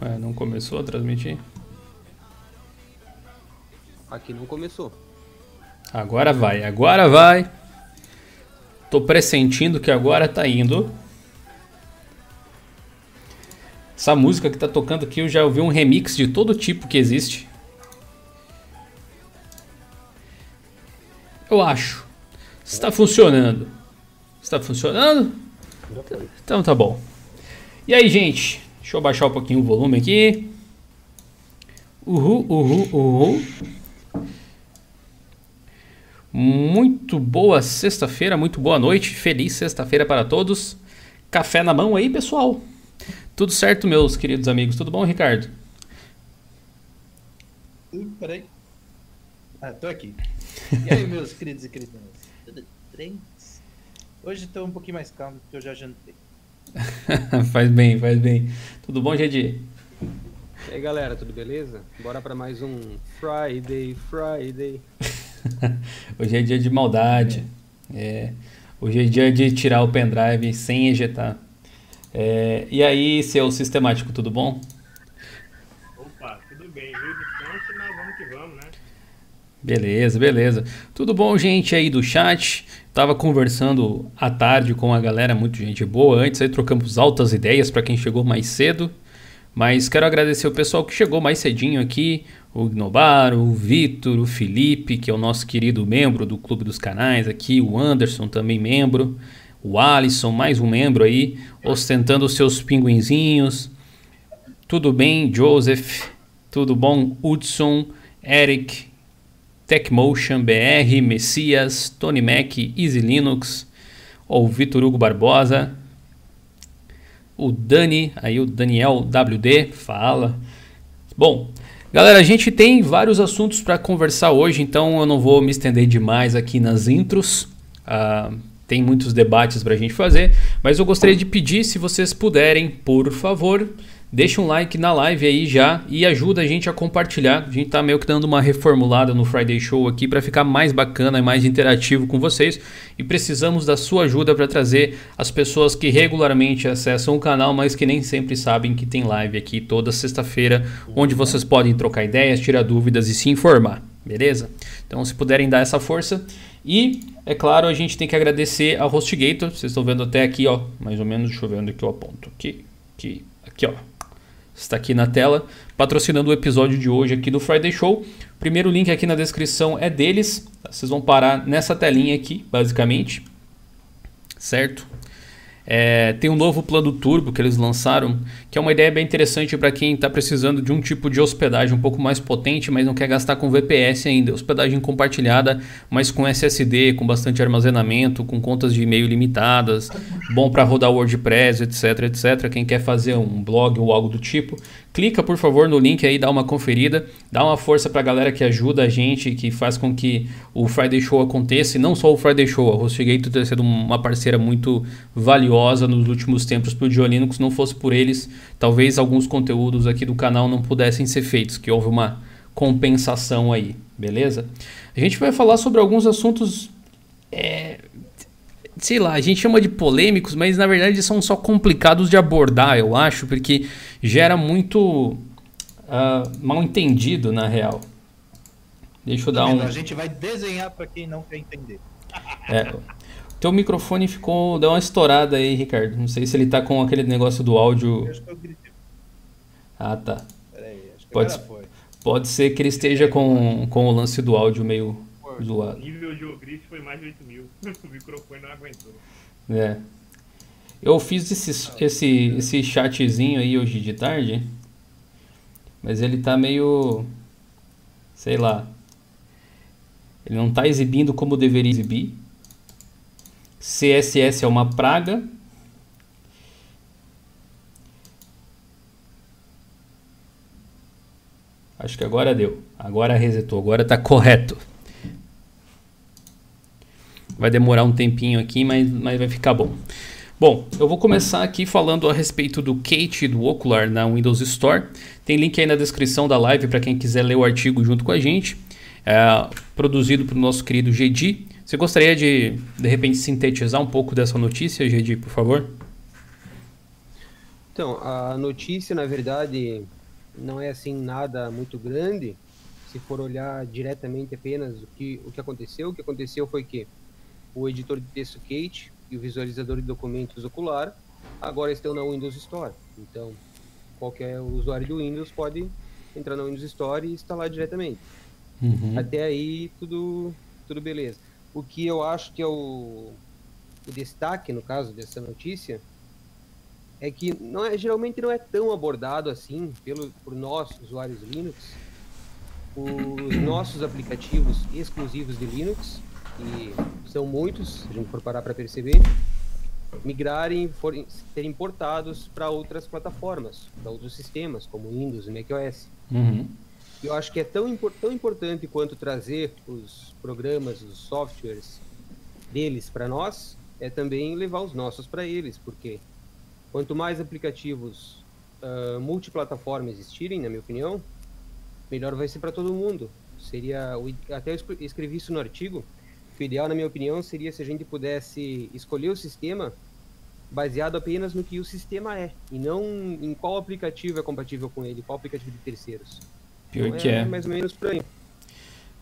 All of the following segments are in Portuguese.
Ué, não começou a transmitir? Aqui não começou. Agora vai, agora vai. Tô pressentindo que agora tá indo. Essa música que tá tocando aqui, eu já ouvi um remix de todo tipo que existe. Eu acho. Está funcionando. Está funcionando? Então tá bom. E aí, gente? Deixa eu baixar um pouquinho o volume aqui. Uhul, uhul, uhul. Muito boa sexta-feira, muito boa noite. Feliz sexta-feira para todos. Café na mão aí, pessoal. Tudo certo, meus queridos amigos? Tudo bom, Ricardo? Uh, peraí. Ah, tô aqui. E aí, meus queridos e queridas? Tudo bem? Hoje tô um pouquinho mais calmo porque eu já jantei. faz bem, faz bem. Tudo bom, Gedi? E aí, galera, tudo beleza? Bora para mais um Friday, Friday. Hoje é dia de maldade. É. Hoje é dia de tirar o pendrive sem ejetar. É. E aí, seu sistemático, tudo bom? Opa, tudo bem, viu? Distante, mas vamos que vamos, né? Beleza, beleza. Tudo bom, gente aí do chat? Tava conversando à tarde com a galera, muito gente boa. Antes aí trocamos altas ideias para quem chegou mais cedo. Mas quero agradecer o pessoal que chegou mais cedinho aqui, o Gnobar, o Vitor, o Felipe, que é o nosso querido membro do Clube dos Canais aqui, o Anderson também membro, o Alisson, mais um membro aí, ostentando os seus pinguinzinhos. Tudo bem, Joseph? Tudo bom, Hudson, Eric, Techmotion BR, Messias, Tony Mac, Easy Linux, o Vitor Hugo Barbosa, o Dani, aí o Daniel WD, fala. Bom, galera, a gente tem vários assuntos para conversar hoje, então eu não vou me estender demais aqui nas intros. Uh, tem muitos debates para a gente fazer, mas eu gostaria de pedir, se vocês puderem, por favor, Deixa um like na live aí já e ajuda a gente a compartilhar. A gente tá meio que dando uma reformulada no Friday Show aqui para ficar mais bacana e mais interativo com vocês. E precisamos da sua ajuda para trazer as pessoas que regularmente acessam o canal, mas que nem sempre sabem que tem live aqui toda sexta-feira, onde vocês podem trocar ideias, tirar dúvidas e se informar. Beleza? Então, se puderem dar essa força. E, é claro, a gente tem que agradecer a HostGator. Vocês estão vendo até aqui, ó. Mais ou menos, deixa eu ver onde que eu aponto. Aqui, aqui, aqui, ó está aqui na tela, patrocinando o episódio de hoje aqui do Friday Show. Primeiro link aqui na descrição é deles. Vocês vão parar nessa telinha aqui, basicamente. Certo? É, tem um novo plano turbo que eles lançaram, que é uma ideia bem interessante para quem está precisando de um tipo de hospedagem um pouco mais potente, mas não quer gastar com VPS ainda. Hospedagem compartilhada, mas com SSD, com bastante armazenamento, com contas de e-mail limitadas, bom para rodar WordPress, etc, etc. Quem quer fazer um blog ou algo do tipo, clica por favor no link aí, dá uma conferida, dá uma força para a galera que ajuda a gente, que faz com que o Friday Show aconteça, e não só o Friday Show, a HostGator ter sido uma parceira muito valiosa valiosa nos últimos tempos para o Diolinux. Não fosse por eles, talvez alguns conteúdos aqui do canal não pudessem ser feitos, que houve uma compensação aí, beleza? A gente vai falar sobre alguns assuntos, é, sei lá, a gente chama de polêmicos, mas na verdade são só complicados de abordar, eu acho, porque gera muito uh, mal entendido na real. Deixa eu dar um. A gente vai desenhar para quem não quer entender. É, teu microfone ficou. Deu uma estourada aí, Ricardo. Não sei se ele tá com aquele negócio do áudio. acho que eu gritei. Ah, tá. Peraí, acho que pode, foi. pode ser que ele esteja com, com o lance do áudio meio zoado. O nível de grito foi mais de 8 mil. o microfone não aguentou. É. Eu fiz esse, esse, esse chatzinho aí hoje de tarde. Mas ele tá meio. Sei lá. Ele não tá exibindo como deveria exibir. CSS é uma praga. Acho que agora deu. Agora resetou. Agora está correto. Vai demorar um tempinho aqui, mas, mas vai ficar bom. Bom, eu vou começar aqui falando a respeito do Kate do Ocular na Windows Store. Tem link aí na descrição da live para quem quiser ler o artigo junto com a gente. É, produzido pelo nosso querido GD. Você gostaria de, de repente, sintetizar um pouco dessa notícia, Gedi, por favor? Então, a notícia, na verdade, não é assim nada muito grande. Se for olhar diretamente apenas o que, o que aconteceu, o que aconteceu foi que o editor de texto Kate e o visualizador de documentos Ocular agora estão na Windows Store. Então, qualquer usuário do Windows pode entrar na Windows Store e instalar diretamente. Uhum. Até aí, tudo, tudo beleza. O que eu acho que é o, o destaque, no caso dessa notícia, é que não é, geralmente não é tão abordado assim pelo, por nós, usuários Linux, os nossos aplicativos exclusivos de Linux, que são muitos, se a gente for parar para perceber, migrarem, forem, serem importados para outras plataformas, para outros sistemas, como Windows e macOS. Uhum. Eu acho que é tão, impor- tão importante quanto trazer os programas, os softwares deles para nós, é também levar os nossos para eles, porque quanto mais aplicativos ah, multiplataforma existirem, na minha opinião, melhor vai ser para todo mundo. Seria até eu escre- escrevi isso no artigo. Que o ideal, na minha opinião, seria se a gente pudesse escolher o sistema baseado apenas no que o sistema é e não em qual aplicativo é compatível com ele, qual aplicativo de terceiros. Pior Então, que é. mais ou menos por aí.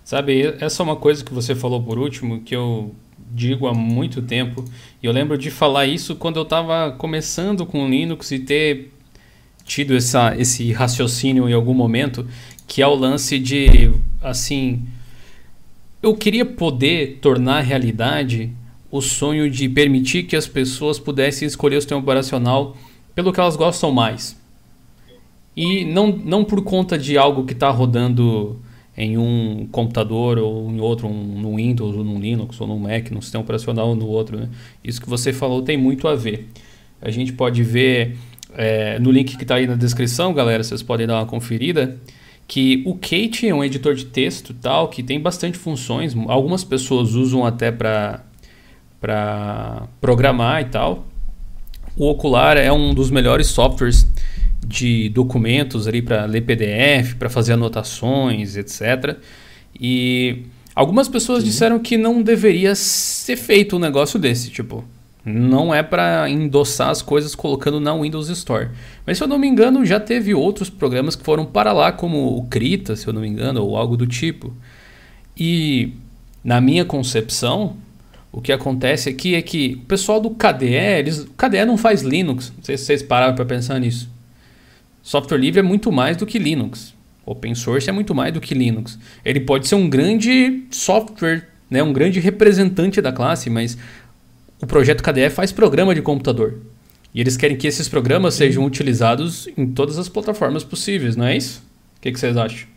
Sabe, essa é uma coisa que você falou por último, que eu digo há muito tempo. E eu lembro de falar isso quando eu estava começando com Linux e ter tido essa, esse raciocínio em algum momento, que é o lance de, assim, eu queria poder tornar realidade o sonho de permitir que as pessoas pudessem escolher o sistema operacional pelo que elas gostam mais. E não, não por conta de algo que está rodando em um computador ou em outro, um, no Windows ou no Linux ou no Mac, no sistema operacional ou no outro. Né? Isso que você falou tem muito a ver. A gente pode ver é, no link que está aí na descrição, galera, vocês podem dar uma conferida, que o Kate é um editor de texto tal, que tem bastante funções. Algumas pessoas usam até para para programar e tal. O Ocular é um dos melhores softwares de documentos ali para ler PDF, para fazer anotações, etc. E algumas pessoas disseram que não deveria ser feito um negócio desse, tipo, não é para endossar as coisas colocando na Windows Store. Mas se eu não me engano, já teve outros programas que foram para lá, como o Krita, se eu não me engano, ou algo do tipo. E na minha concepção, o que acontece aqui é que o pessoal do KDE, eles, o KDE não faz Linux. Não sei se vocês pararam para pensar nisso. Software livre é muito mais do que Linux. Open source é muito mais do que Linux. Ele pode ser um grande software, né, um grande representante da classe, mas o projeto KDE faz programa de computador. E eles querem que esses programas sejam utilizados em todas as plataformas possíveis, não é isso? O que, que vocês acham?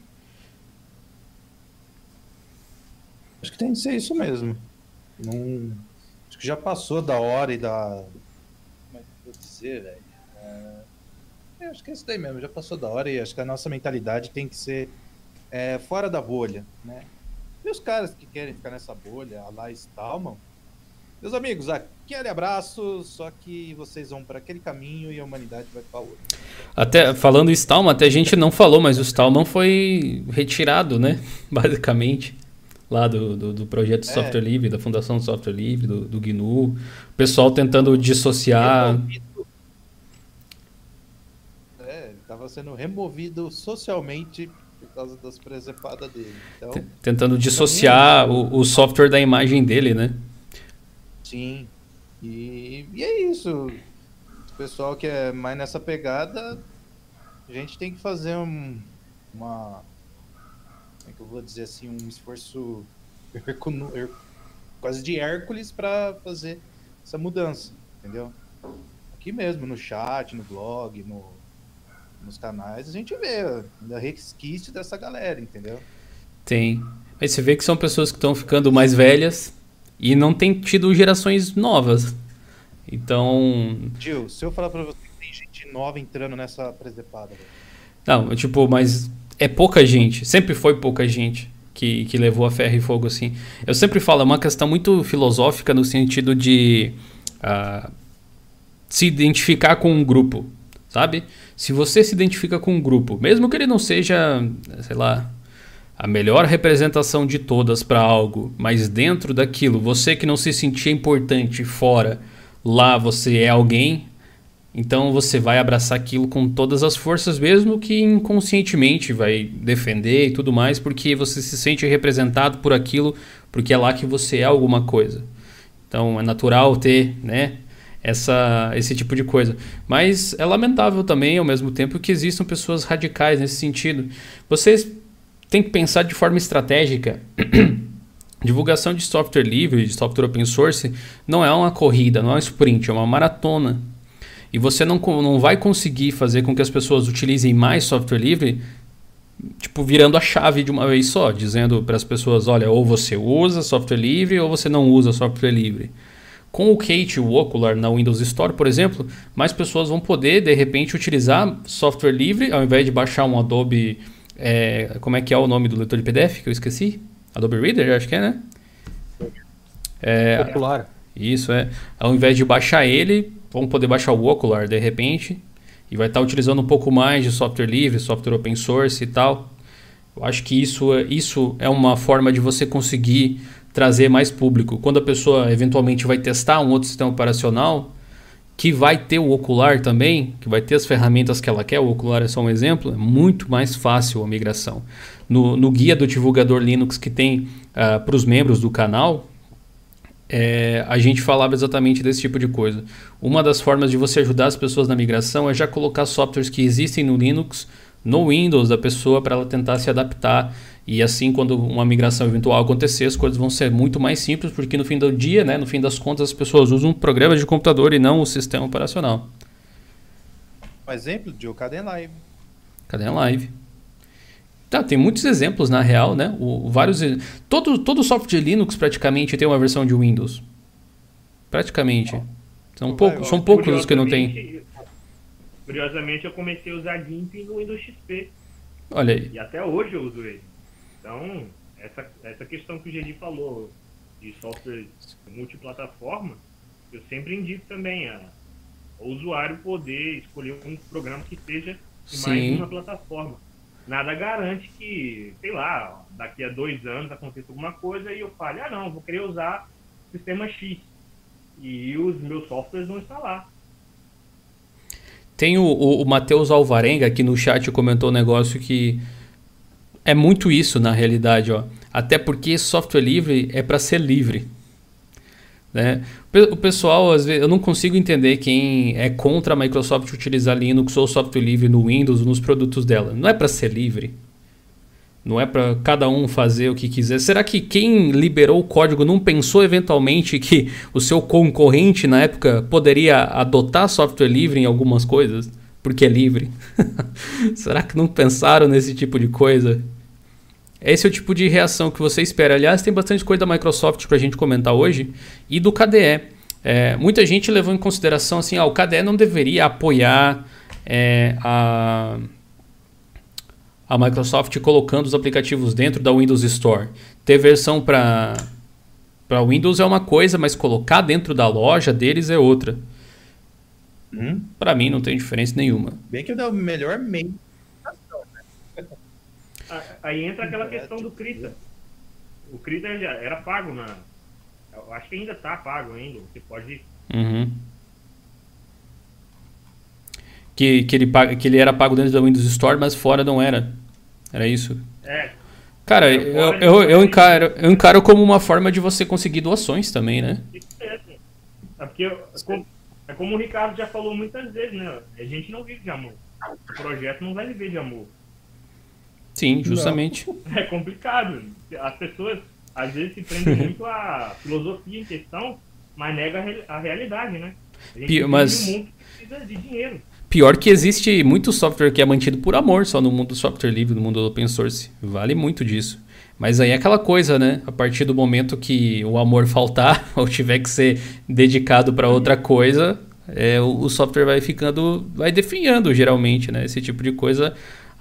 Acho que tem que ser isso mesmo. Não... Acho que já passou da hora e da. Como é que eu vou dizer, velho? É... acho que é isso daí mesmo, já passou da hora e acho que a nossa mentalidade tem que ser é, fora da bolha, né? E os caras que querem ficar nessa bolha, a lá Stallman, meus amigos, aquele abraço, só que vocês vão para aquele caminho e a humanidade vai para outro. Até falando em Stallman, até a gente não falou, mas o Stallman foi retirado, né? Basicamente, lá do, do, do projeto É. Software Livre, da Fundação do Software Livre, do, do GNU. O pessoal tentando dissociar. Removido- É, ele estava sendo removido socialmente por causa das presepadas dele. Então, Tentando dissociar o, o software da imagem dele, né? Sim. E, e é isso. O pessoal que é mais nessa pegada, a gente tem que fazer um, uma. Como é que eu vou dizer assim? Um esforço her- quase de Hércules para fazer essa mudança, entendeu? Aqui mesmo, no chat, no blog, no, nos canais, a gente vê ainda resquício dessa galera, entendeu? Tem. Aí você vê que são pessoas que estão ficando mais velhas e não tem tido gerações novas. Então, Gil, se eu falar pra você que tem gente nova entrando nessa presepada, velho. Não, tipo, mas é pouca gente. Sempre foi pouca gente que, que levou a ferro e fogo assim. Eu sempre falo, é uma questão muito filosófica no sentido de ah, se identificar com um grupo, sabe? Se você se identifica com um grupo, mesmo que ele não seja, sei lá, a melhor representação de todas para algo, mas dentro daquilo, você que não se sentia importante fora, lá você é alguém, Então você vai abraçar aquilo com todas as forças, mesmo que inconscientemente vai defender e tudo mais, porque você se sente representado por aquilo, porque é lá que você é alguma coisa. Então é natural ter, né, essa, esse tipo de coisa. Mas é lamentável também, ao mesmo tempo, que existam pessoas radicais nesse sentido. Vocês têm que pensar de forma estratégica. Divulgação de software livre, de software open source, não é uma corrida, não é um sprint, é uma maratona. E você não, não vai conseguir fazer com que as pessoas utilizem mais software livre, tipo, virando a chave de uma vez só, dizendo para as pessoas, olha, ou você usa software livre ou você não usa software livre. Com o Kate, o Ocular na Windows Store, por exemplo, mais pessoas vão poder, de repente, utilizar software livre, ao invés de baixar um Adobe... É, como é que é o nome do leitor de PDF que eu esqueci? Adobe Reader, acho que é, né? É, Popular. Isso, é. Ao invés de baixar ele, vão poder baixar o Ocular de repente e vai estar utilizando um pouco mais de software livre, software open source e tal. Eu acho que isso, isso é uma forma de você conseguir trazer mais público. Quando a pessoa eventualmente vai testar um outro sistema operacional, que vai ter o ocular também, que vai ter as ferramentas que ela quer, o ocular é só um exemplo, é muito mais fácil a migração. No, no guia do divulgador Linux que tem uh, ah, para os membros do canal, é, a gente falava exatamente desse tipo de coisa. Uma das formas de você ajudar as pessoas na migração é já colocar softwares que existem no Linux no Windows da pessoa para ela tentar se adaptar. E assim, quando uma migração eventual acontecer, as coisas vão ser muito mais simples, porque no fim do dia, né, no fim das contas, as pessoas usam um programa de computador e não o sistema operacional. Um exemplo de o Caden Live. Caden Live. Tá, tem muitos exemplos na real, né? O, vários, todo, todo software Linux praticamente tem uma versão de Windows. Praticamente. São, pouco, são poucos os que não tem. Curiosamente, eu comecei a usar GIMP no Windows XP. Olha aí. E até hoje eu uso ele. Então, essa, essa questão que o Gedi falou de software multiplataforma, eu sempre indico também a, o usuário poder escolher um programa que seja de mais uma plataforma nada garante que, sei lá, daqui a dois anos aconteça alguma coisa e eu fale, ah não, vou querer usar sistema X. E os meus softwares vão estar lá. Tem o, o, o Matheus Alvarenga aqui no chat comentou um negócio que é muito isso na realidade, ó. Até porque software livre é para ser livre. Né? O pessoal, às vezes, eu não consigo entender quem é contra a Microsoft utilizar Linux ou software livre no Windows nos produtos dela. Não é para ser livre. Não é para cada um fazer o que quiser. Será que quem liberou o código não pensou eventualmente que o seu concorrente na época poderia adotar software livre em algumas coisas? Porque é livre. Será que não pensaram nesse tipo de coisa? Esse é o tipo de reação que você espera. Aliás, tem bastante coisa da Microsoft para a gente comentar hoje e do KDE. É, muita gente levou em consideração assim, ah, o KDE não deveria apoiar é, a, a Microsoft colocando os aplicativos dentro da Windows Store. Ter versão para para Windows é uma coisa, mas colocar dentro da loja deles é outra. Hum? Para mim não tem diferença nenhuma. Bem que é o melhor meio Aí entra aquela questão do Krita. O Krita já era pago na. Eu acho que ainda está pago ainda. Você pode. Uhum. Que, que, ele, que ele era pago dentro da Windows Store, mas fora não era. Era isso? É. Cara, eu, eu, eu, encaro, eu encaro como uma forma de você conseguir doações também, né? É porque é como o Ricardo já falou muitas vezes, né? A gente não vive de amor. O projeto não vai viver de amor. Sim, justamente. Não. É complicado. As pessoas às vezes se prendem muito à filosofia em questão, mas nega a realidade, né? A gente Pior, mas... um mundo que precisa de dinheiro. Pior que existe muito software que é mantido por amor só no mundo do software livre, no mundo do open source. Vale muito disso. Mas aí é aquela coisa, né? A partir do momento que o amor faltar ou tiver que ser dedicado para outra coisa, é, o, o software vai ficando, vai definhando geralmente, né? Esse tipo de coisa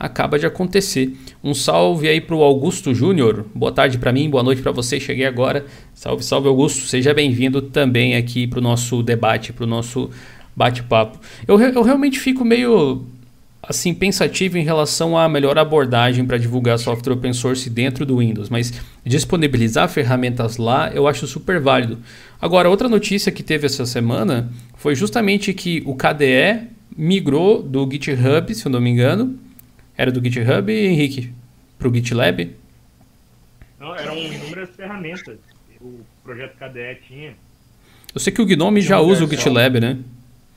acaba de acontecer. Um salve aí para o Augusto Júnior. Boa tarde para mim, boa noite para você. Cheguei agora. Salve, salve Augusto. Seja bem-vindo também aqui para o nosso debate, para o nosso bate-papo. Eu, eu realmente fico meio assim pensativo em relação à melhor abordagem para divulgar software open source dentro do Windows, mas disponibilizar ferramentas lá eu acho super válido. Agora, outra notícia que teve essa semana foi justamente que o KDE migrou do GitHub, se eu não me engano. Era do GitHub, Henrique? Para o GitLab? Não, eram inúmeras ferramentas. O projeto KDE tinha. Eu sei que o Gnome já usa o GitLab, né?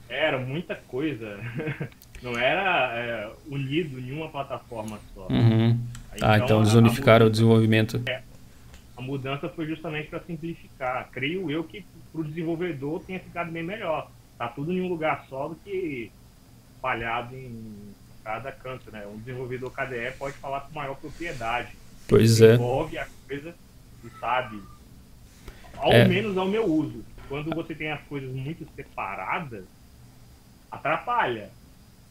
Era muita coisa. Não era é, unido em uma plataforma só. Uhum. ah, então eles unificaram o desenvolvimento. É, a mudança foi justamente para simplificar. Creio eu que para o desenvolvedor tenha ficado bem melhor. Tá tudo em um lugar só do que espalhado em cada canto, né? Um desenvolvedor KDE pode falar com maior propriedade. Pois é. Envolve a coisa e sabe. Ao é. menos ao meu uso. Quando você tem as coisas muito separadas, atrapalha.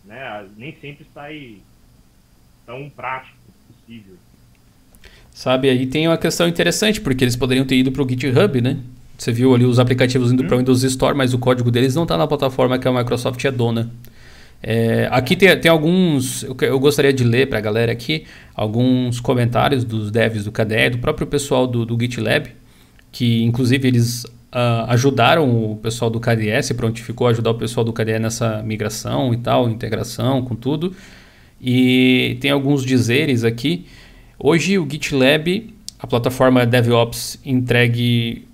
Né? Nem sempre sai tão prático possível. Sabe, aí tem uma questão interessante, porque eles poderiam ter ido para o GitHub, né? Você viu ali os aplicativos indo hum. para o Windows Store, mas o código deles não está na plataforma que a Microsoft é dona. É, aqui tem, tem alguns, eu, eu gostaria de ler para a galera aqui, alguns comentários dos devs do KDE, do próprio pessoal do, do GitLab, que inclusive eles uh, ajudaram o pessoal do KDE, se prontificou a ajudar o pessoal do KDE nessa migração e tal, integração com tudo. E tem alguns dizeres aqui Hoje o GitLab, a plataforma DevOps entregue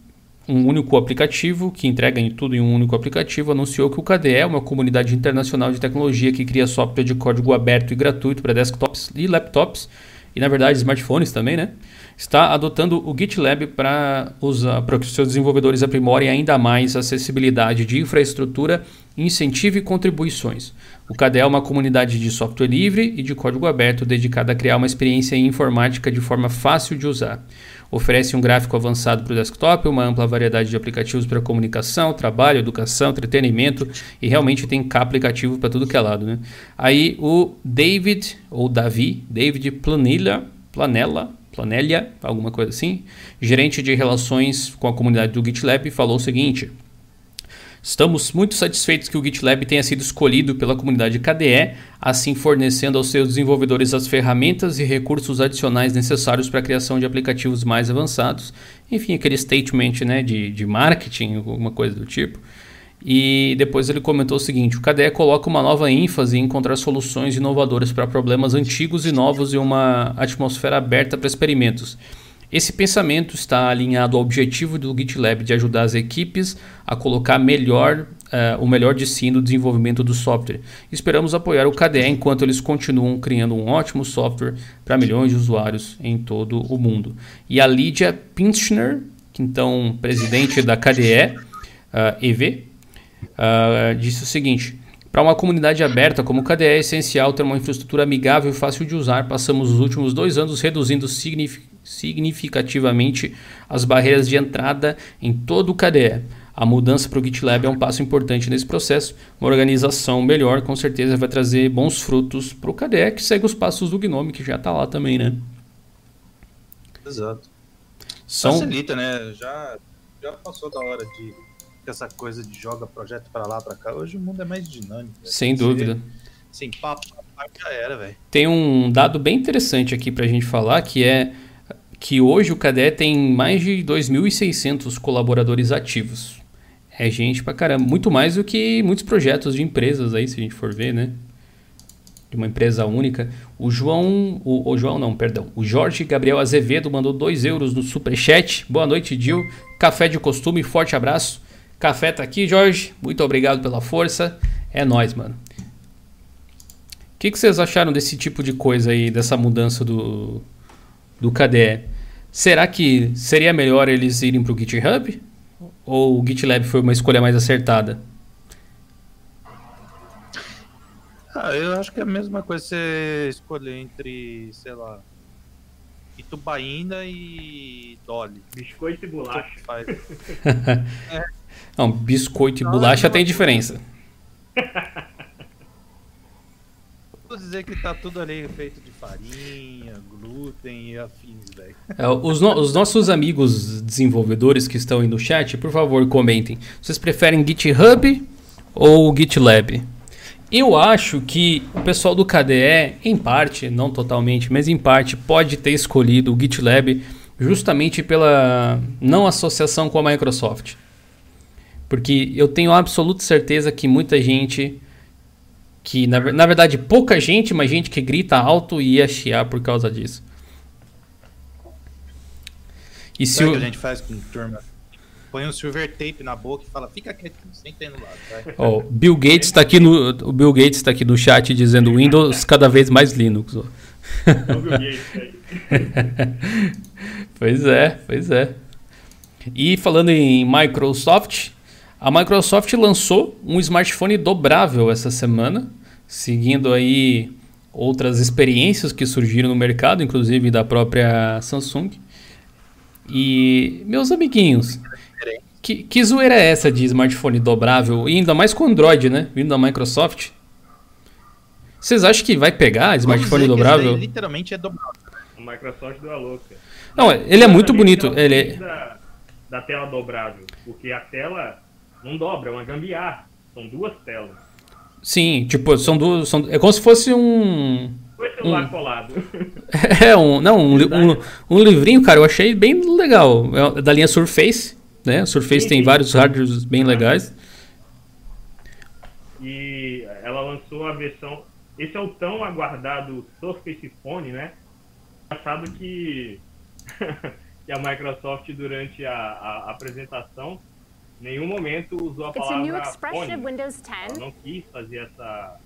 um único aplicativo, que entrega em tudo em um único aplicativo, anunciou que o KDE é uma comunidade internacional de tecnologia que cria software de código aberto e gratuito para desktops e laptops, e na verdade smartphones também, né? Está adotando o GitLab para que os seus desenvolvedores aprimorem ainda mais a acessibilidade de infraestrutura, incentivo e contribuições. O KDE é uma comunidade de software livre e de código aberto dedicada a criar uma experiência informática de forma fácil de usar. Oferece um gráfico avançado para o desktop, uma ampla variedade de aplicativos para comunicação, trabalho, educação, entretenimento e realmente tem aplicativo para tudo que é lado. Né? Aí o David, ou Davi, David Planilla, Planella, Planelia, alguma coisa assim, gerente de relações com a comunidade do GitLab, falou o seguinte. Estamos muito satisfeitos que o GitLab tenha sido escolhido pela comunidade KDE, assim fornecendo aos seus desenvolvedores as ferramentas e recursos adicionais necessários para a criação de aplicativos mais avançados. Enfim, aquele statement né, de, de marketing, alguma coisa do tipo. E depois ele comentou o seguinte: o KDE coloca uma nova ênfase em encontrar soluções inovadoras para problemas antigos e novos e uma atmosfera aberta para experimentos. Esse pensamento está alinhado ao objetivo do GitLab de ajudar as equipes a colocar melhor, uh, o melhor de si no desenvolvimento do software. Esperamos apoiar o KDE enquanto eles continuam criando um ótimo software para milhões de usuários em todo o mundo. E a Lydia Pinchner, que então presidente da KDE uh, eh, EV, uh, disse o seguinte: para uma comunidade aberta como o KDE é essencial ter uma infraestrutura amigável e fácil de usar. Passamos os últimos dois anos reduzindo significativamente significativamente as barreiras de entrada em todo o KDE. A mudança para o GitLab é um passo importante nesse processo. Uma organização melhor, com certeza, vai trazer bons frutos para o KDE, que segue os passos do Gnome, que já está lá também, né? Exato. São... Facilita, né? Já, já passou da hora de essa coisa de joga projeto para lá, para cá. Hoje o mundo é mais dinâmico. Né? Sem dúvida. Sim, papo, já era, velho. Tem um dado bem interessante aqui para a gente falar, que é que hoje o KDE tem mais de 2.600 colaboradores ativos. É gente pra caramba, muito mais do que muitos projetos de empresas aí, se a gente for ver, né? De uma empresa única. O João, o, o João não, perdão, o Jorge Gabriel Azevedo mandou 2 euros no superchat. Boa noite, Dil. Café de costume, forte abraço. Café tá aqui, Jorge. Muito obrigado pela força. É nós, mano. O que, que vocês acharam desse tipo de coisa aí, dessa mudança do, do KDE. Será que seria melhor eles irem para o GitHub? Ou o GitLab foi uma escolha mais acertada? Ah, eu acho que é a mesma coisa você escolher entre, sei lá, Itubaína e Dolly. Biscoito e bolacha. Faz. é. Não, biscoito e bolacha tem diferença. Dizer que tá tudo ali feito de farinha, glúten e afins, velho. É, os, no, os, nossos amigos desenvolvedores que estão aí no chat, por favor, comentem. Vocês preferem GitHub ou GitLab? Eu acho que o pessoal do KDE, em parte, não totalmente, mas em parte, pode ter escolhido o GitLab justamente pela não associação com a Microsoft. Porque eu tenho absoluta certeza que muita gente, que na, na verdade pouca gente, mas gente que grita alto ia chiar por causa disso. E se o... que a gente faz com turma põe um silver tape na boca e fala, fica quietinho, senta aí no lado. Vai. Oh, Bill Gates está aqui no o Bill Gates está aqui no chat dizendo Windows cada vez mais Linux. Oh. pois é, pois é. E falando em Microsoft, a Microsoft lançou um smartphone dobrável essa semana, seguindo aí outras experiências que surgiram no mercado, inclusive da própria Samsung. E meus amiguinhos, que, que zoeira é essa de smartphone dobrável? E ainda mais com Android, né? Vindo da Microsoft. Vocês acham que vai pegar smartphone dobrável? literalmente é dobrável. A Microsoft deu a louca. Não, ele é muito bonito. Ele é... da, da tela dobrável. Porque a tela não dobra, é uma gambiarra. São duas telas. Sim, tipo, são duas. São, é como se fosse um. Foi celular um, colado. É, um. Não, um, um, um, livrinho, cara, eu achei bem legal. É da linha Surface né? Surface sim, tem sim. vários hardwares bem legais. E ela lançou a versão. Esse é o tão aguardado Surface Phone, né? Engraçado que, que a Microsoft, durante a, a, apresentação, nenhum momento usou a palavra. Ela não quis fazer essa,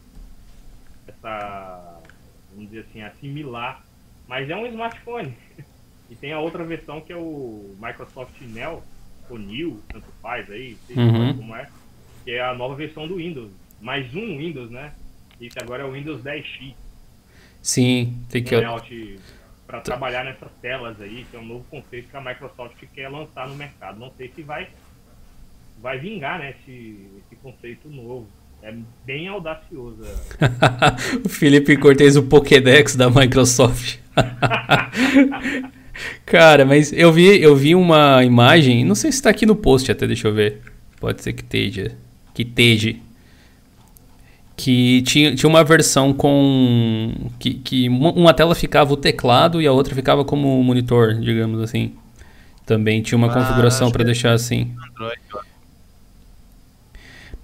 essa, vamos dizer assim, assimilar. Mas é um smartphone. E tem a outra versão que é o Microsoft Neo, ou New, tanto faz aí, sei uhum. como é, que é a nova versão do Windows. Mais um Windows, né? Esse agora é o Windows 10X. Sim, tem que. Para trabalhar nessas telas aí, que é um novo conceito que a Microsoft quer lançar no mercado. Não sei se vai, vai vingar né, esse, esse conceito novo. É bem audacioso. o Felipe Cortez, o Pokédex da Microsoft. Cara, mas eu vi, eu vi uma imagem, não sei se está aqui no post até, deixa eu ver. Pode ser que esteja. Que esteja. Que tinha, tinha uma versão com. Que, que uma tela ficava o teclado e a outra ficava como monitor, digamos assim. Também tinha uma ah, configuração para deixar assim. Android,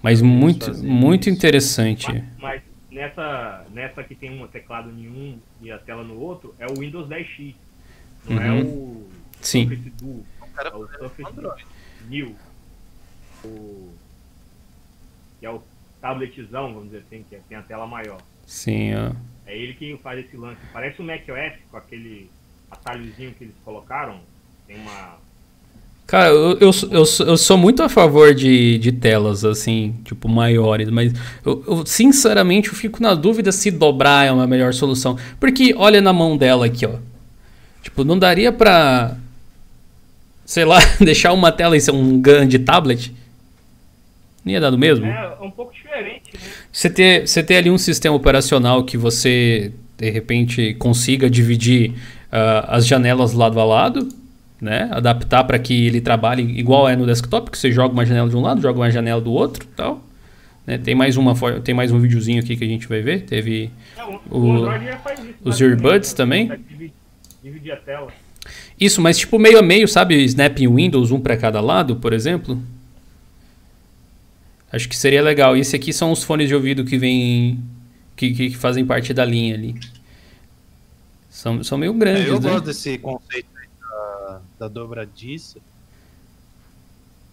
mas muito, muito interessante. Mas, mas, nessa, nessa que tem um teclado em um e a tela no outro, é o Windows 10X. Não é uhum. é o Sim. Surface Duo, é o Surface New. O, que é o tabletzão, vamos dizer assim, que é, tem a tela maior. Sim, ó. É ele que faz esse lance. Parece o macOS com aquele atalhozinho que eles colocaram. Tem uma. Cara, eu, eu, eu, eu sou muito a favor de, de telas, assim, tipo, maiores, mas eu, eu, sinceramente eu fico na dúvida se dobrar é uma melhor solução. Porque olha na mão dela aqui, ó. Tipo, não daria pra. Sei lá, deixar uma tela e ser um gun de tablet? Não ia dar do mesmo? É, é um pouco diferente, né? Você ter, você ter ali um sistema operacional que você, de repente, consiga dividir uh, as janelas lado a lado, né? Adaptar para que ele trabalhe igual é no desktop, que você joga uma janela de um lado, joga uma janela do outro tal. Né? Tem, mais uma, tem mais um videozinho aqui que a gente vai ver. Teve é, o, o, isso, os earbuds também dividir a tela. Isso, mas tipo meio a meio, sabe? Snap em Windows, um para cada lado, por exemplo. Acho que seria legal. E esse aqui são os fones de ouvido que vêm. Que, que, fazem parte da linha ali. São, são meio grandes. É, eu né? gosto desse conceito da, dobradiça.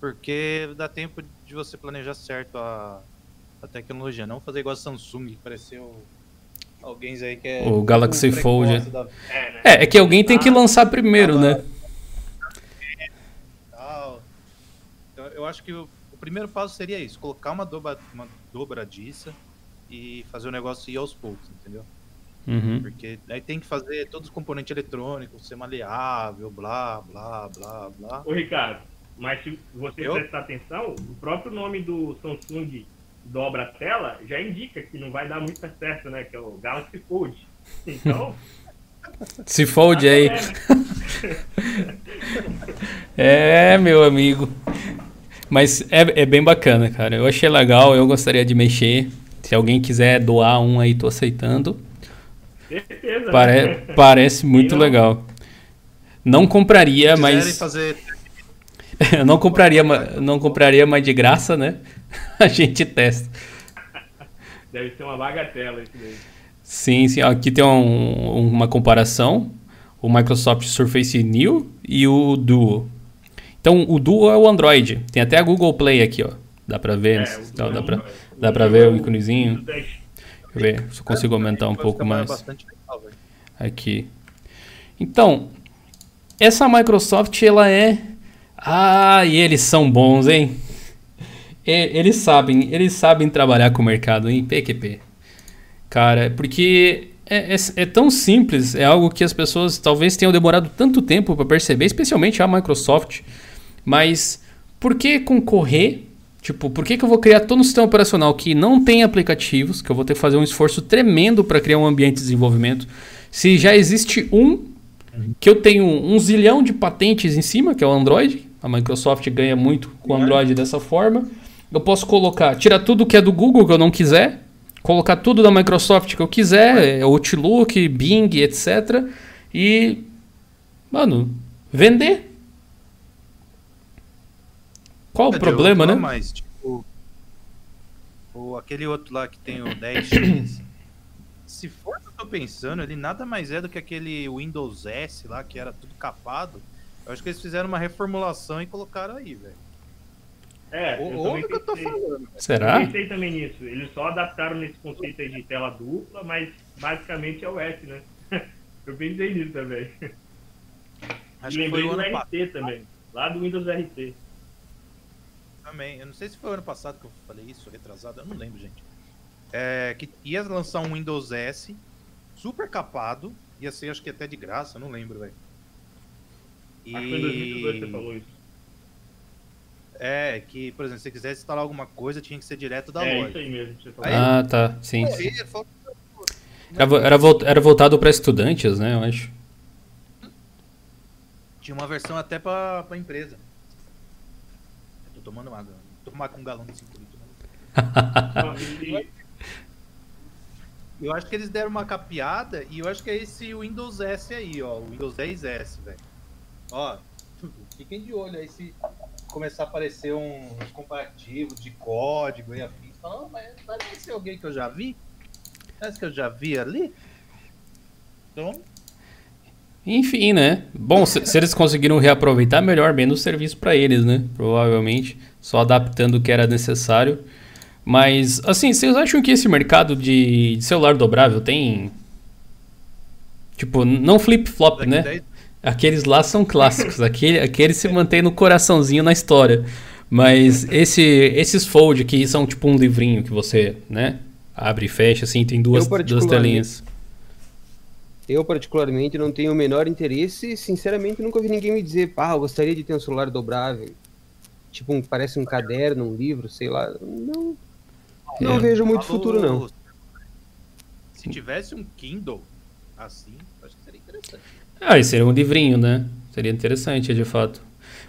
Porque dá tempo de você planejar certo a, a tecnologia. Não fazer igual a Samsung, que pareceu Alguém aí que é. O Galaxy Fold. Da... É, né? é, é, que alguém tem que ah, lançar primeiro, ah, né? Então, eu acho que o, o, primeiro passo seria isso: colocar uma, dobra, uma dobradiça e fazer o negócio ir aos poucos, entendeu? Uhum. Porque aí tem que fazer todos os componentes eletrônicos, ser maleável, blá, blá, blá, blá. Ô, Ricardo, mas se você eu? prestar atenção, o próprio nome do Samsung dobra a tela, já indica que não vai dar muito certo, né? Que é o Galaxy Fold. Então. Se fold aí. é, meu amigo. Mas é, é bem bacana, cara. Eu achei legal, eu gostaria de mexer. Se alguém quiser doar um aí, tô aceitando. Certeza. Pare né? parece muito não? legal. Não compraria, Se mas. fazer Eu não compraria, não compraria, mas de graça, né? A gente testa. Deve ser uma bagatela isso daí. Sim, sim. Aqui tem um- uma comparação. O Microsoft Surface New e o Duo. Então, o Duo é o Android. Tem até a Google Play aqui, ó. Dá pra ver? É, o dá, dá do- pra, dá pra ver o íconezinho? do 10. Deixa eu ver se eu consigo aumentar um pouco mais. Aqui. Então, essa Microsoft, ela é. Ah, e eles são bons, hein? Eles sabem, eles sabem trabalhar com o mercado, hein? PQP. Cara, porque é, é- é tão simples, é algo que as pessoas talvez tenham demorado tanto tempo para perceber, especialmente a Microsoft. Mas por que concorrer? Tipo, por que, que eu vou criar todo um sistema operacional que não tem aplicativos, que eu vou ter que fazer um esforço tremendo para criar um ambiente de desenvolvimento, se já existe um que eu tenho um zilhão de patentes em cima, que é o Android. A Microsoft ganha muito com o Android dessa forma. Eu posso colocar, tirar tudo que é do Google que eu não quiser, colocar tudo da Microsoft que eu quiser, é, Outlook, Bing, etc. E, mano, vender. Qual o É, problema, né? Mas, tipo, o, aquele outro lá que tem o 10X, se for o que eu tô pensando, ele nada mais é do que aquele Windows S lá, que era tudo capado. Eu acho que eles fizeram uma reformulação e colocaram aí, velho. É, eu também Ouve o que eu tô falando. Será? Eu pensei também nisso. Eles só adaptaram nesse conceito aí de tela dupla, mas basicamente é o S, né? Eu pensei nisso também. Acho e que foi lembrei o do RT também. Lá do Windows RT. Também. Eu não sei se foi o ano passado que eu falei isso, retrasado, eu não lembro, gente. É, que ia lançar um Windows S super capado, ia ser acho que até de graça, não lembro, velho. E... Acho que foi em 2018 que você falou isso. É, que, por exemplo, se você quisesse instalar alguma coisa, tinha que ser direto da é loja. isso aí mesmo que você falou. Aí- Ah, tá. Sim. Pô, sim. Era, vo- era, vol- era voltado para estudantes, né? Eu acho. Tinha uma versão até pra empresa. Tomando. Tô tomando com um galão de 5 litros. né? Eu acho que eles deram uma capeada e eu acho que é esse Windows S aí, ó. O Windows 10S, velho. Ó, fiquem de olho aí se começar a aparecer um- uns comparativos de código e. Fala, "Ah, mas parece ser alguém que eu já vi? Parece que eu já vi ali? Então, Enfim, né? Bom, se, se eles conseguiram reaproveitar, melhor, menos serviço para eles, né? Provavelmente, só adaptando o que era necessário. Mas, assim, vocês acham que esse mercado de, de celular dobrável tem. Tipo, não flip-flop, né? 10 Aqueles lá são clássicos, aquele, aquele se mantém no coraçãozinho na história. Mas esse, esses fold que são tipo um livrinho que você, né? Abre e fecha, assim, tem duas, duas telinhas. Eu, particularmente, não tenho o menor interesse e, sinceramente, nunca vi ninguém me dizer, pá, eu gostaria de ter um celular dobrável. Tipo, um, parece um caderno, um livro, sei lá. Não, não É. vejo muito Falou- futuro, não. Se tivesse um Kindle assim, acho que seria interessante. Ah, esse seria um livrinho, né? Seria interessante, de fato.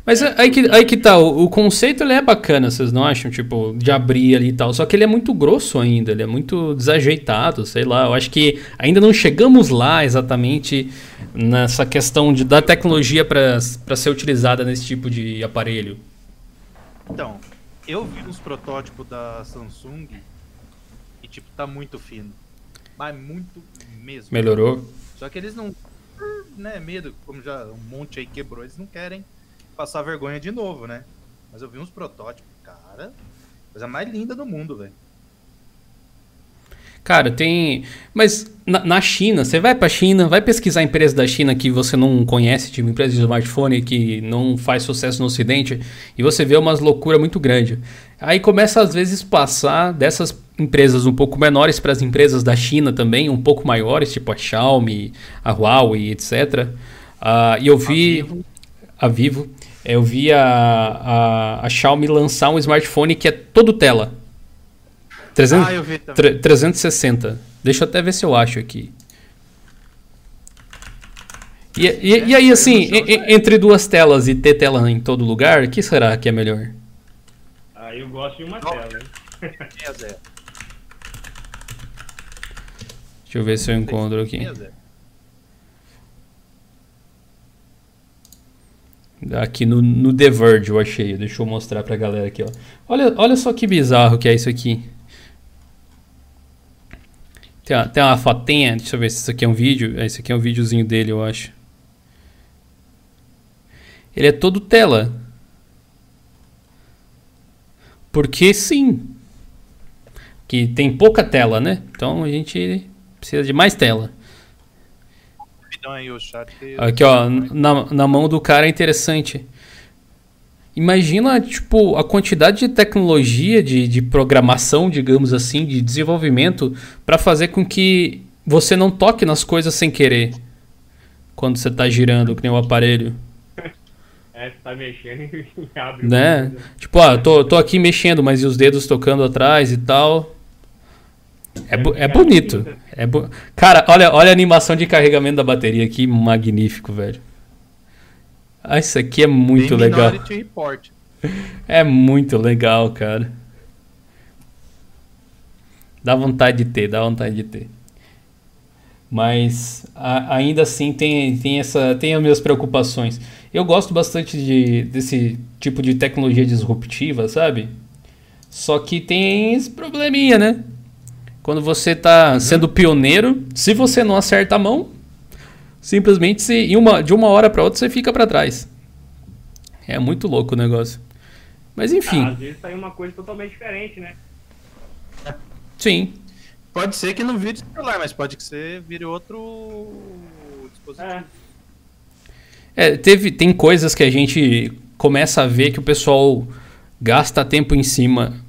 Mas aí que, aí que tá, o, o conceito ele é bacana, vocês não acham? Tipo, de abrir ali e tal. Só que ele é muito grosso ainda, ele é muito desajeitado, sei lá. Eu acho que ainda não chegamos lá exatamente nessa questão de, da tecnologia para ser utilizada nesse tipo de aparelho. Então, eu vi uns protótipos da Samsung e, tipo, tá muito fino. Mas muito mesmo. Melhorou? Só que eles não. Né, medo, como já um monte aí quebrou, eles não querem passar vergonha de novo, né? Mas eu vi uns protótipos, cara. Coisa mais linda do mundo, velho. Cara, tem. Mas na, na China, você vai pra China, vai pesquisar empresa da China que você não conhece, tipo empresa de smartphone que não faz sucesso no Ocidente, e você vê umas loucuras muito grandes. Aí começa às vezes passar dessas empresas um pouco menores para as empresas da China também, um pouco maiores, tipo a Xiaomi, a Huawei, etc. Ah, e eu vi. A Vivo. Eu vi a, a, a Xiaomi lançar um smartphone que é todo tela. 300, Ah, eu vi também. Tre- 360. Deixa eu até ver se eu acho aqui. E, e- e aí, assim, entre duas telas e ter tela em todo lugar, o que será que é melhor? Aí eu gosto de uma Não. tela. Deixa eu ver se eu encontro aqui. Aqui no, no The Verge eu achei. Deixa eu mostrar pra galera aqui, ó. Olha, olha só que bizarro que é isso aqui. Tem uma, tem uma fotinha, deixa eu ver se isso aqui é um vídeo. Esse aqui é um videozinho dele, eu acho. Ele é todo tela. Porque sim. Que tem pouca tela, né? Então a gente precisa de mais tela. Aqui, ó, na, na mão do cara é interessante. Imagina, tipo, a quantidade de tecnologia, de, de programação, digamos assim, de desenvolvimento, para fazer com que você não toque nas coisas sem querer. Quando você tá girando, que nem o aparelho. É, você tá mexendo e abre. Né? Tipo, ah, tô, tô aqui mexendo, mas e os dedos tocando atrás e tal. É, é bonito. É bo Cara, olha, olha a animação de carregamento da bateria aqui, magnífico, velho. Ah, isso aqui é muito Bem legal. Report. É muito legal, cara. Dá vontade de ter, dá vontade de ter. Mas a, ainda assim tem, tem, essa, tem as minhas preocupações. Eu gosto bastante de, desse tipo de tecnologia disruptiva, sabe? Só que tem esse probleminha, né? Quando você está uhum. sendo pioneiro, se você não acerta a mão, simplesmente se, uma, de uma hora para outra você fica para trás. É muito louco o negócio. Mas enfim. Ah, às vezes sai uma coisa totalmente diferente, né? Sim. Pode ser que não vire celular, mas pode que você vire outro dispositivo. É. É, teve, tem coisas que a gente começa a ver que o pessoal gasta tempo em cima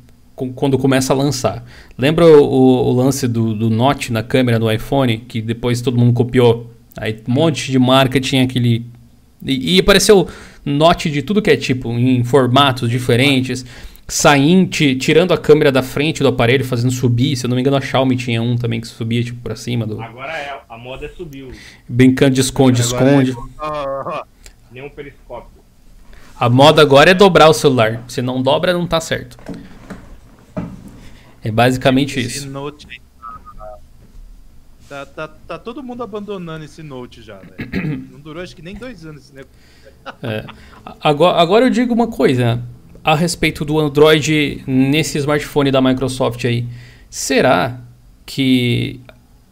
quando começa a lançar. Lembra o, o lance do, do Note na câmera do iPhone, que depois todo mundo copiou? Aí um monte de marca tinha aquele. E, e apareceu Note de tudo que é tipo, em formatos diferentes, saindo, tirando a câmera da frente do aparelho, fazendo subir. Se eu não me engano, a Xiaomi tinha um também que subia tipo pra cima do. Agora é, a moda é subiu. Brincando de esconde-esconde. É... Nenhum periscópio. A moda agora é dobrar o celular. Se não dobra, não tá certo. É basicamente esse isso. Note tá, tá, tá, todo mundo abandonando esse Note já, velho. Não durou acho que nem dois anos esse negócio. É. Agora, agora eu digo uma coisa a respeito do Android nesse smartphone da Microsoft aí. Será que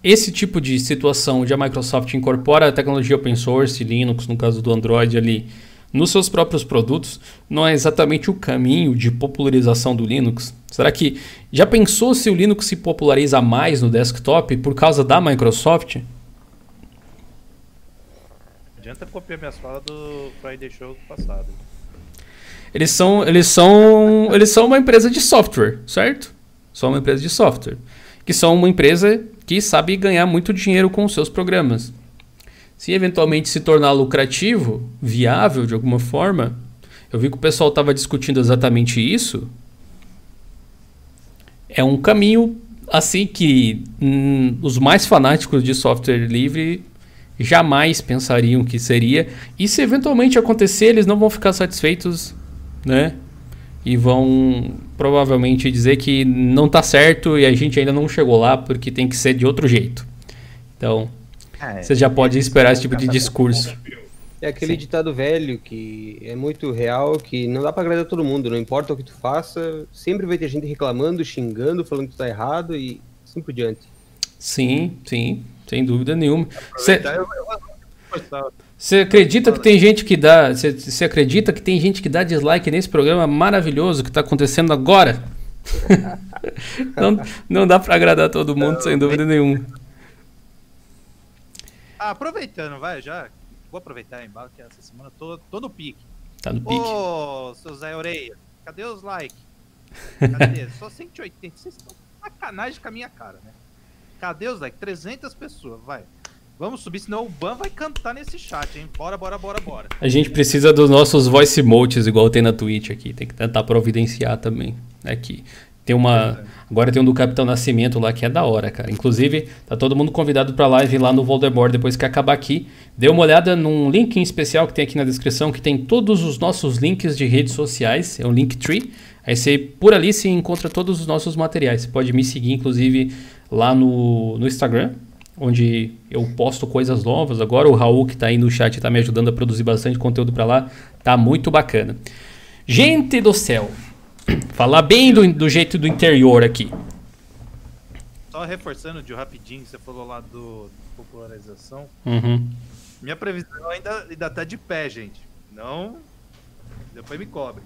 esse tipo de situação onde a Microsoft incorpora a tecnologia open source, Linux, no caso do Android ali, nos seus próprios produtos, não é exatamente o caminho de popularização do Linux? Será que já pensou se o Linux se populariza mais no desktop por causa da Microsoft? adianta copiar minhas falas do Friday Show passado. Eles são, eles são, eles são uma empresa de software, certo? São uma empresa de software, que são uma empresa que sabe ganhar muito dinheiro com os seus programas. Se eventualmente se tornar lucrativo, viável de alguma forma, eu vi que o pessoal estava discutindo exatamente isso. É um caminho assim que hum, os mais fanáticos de software livre jamais pensariam que seria. E se eventualmente acontecer, eles não vão ficar satisfeitos, né? E vão provavelmente dizer que não está certo e a gente ainda não chegou lá porque tem que ser de outro jeito. Então, é, você já pode esperar esse tipo de discurso. É aquele Sim. ditado velho que é muito real, que não dá para agradar todo mundo, não importa o que tu faça, sempre vai ter gente reclamando, xingando, falando que tu tá errado e assim por diante. Sim, sim, sem dúvida nenhuma. Você acredita que tem gente que dá, você acredita que tem gente que dá dislike nesse programa maravilhoso que está acontecendo agora? não, não dá para agradar todo mundo, sem dúvida nenhuma. Ah, aproveitando, vai, já. Vou aproveitar embalo que essa semana tô, tô no pique. Tá no pique. Ô, seu Zé Oreia, cadê os likes? Cadê? Só 180. Vocês estão sacanagem com a minha cara, né? Cadê os likes? 300 pessoas, vai. Vamos subir, senão o Ban vai cantar nesse chat, hein? Bora, bora, bora, bora. A gente precisa dos nossos voice emotes, igual tem na Twitch aqui. Tem que tentar providenciar também. Aqui. Tem uma. Agora tem um do Capitão Nascimento lá que é da hora, cara. Inclusive, tá todo mundo convidado pra live lá no Voldemort depois que acabar aqui. Dê uma olhada num link em especial que tem aqui na descrição, que tem todos os nossos links de redes sociais. É um Linktree. Aí você, por ali, se encontra todos os nossos materiais. Você pode me seguir, inclusive, lá no, no Instagram. onde eu posto coisas novas. Agora o Raul que está aí no chat está me ajudando a produzir bastante conteúdo para lá, tá muito bacana. Gente do céu, falar bem do, do jeito do interior aqui. Só reforçando de rapidinho, você falou lá do popularização. Uhum. Minha previsão ainda, ainda tá de pé, gente. Não. Depois me cobre.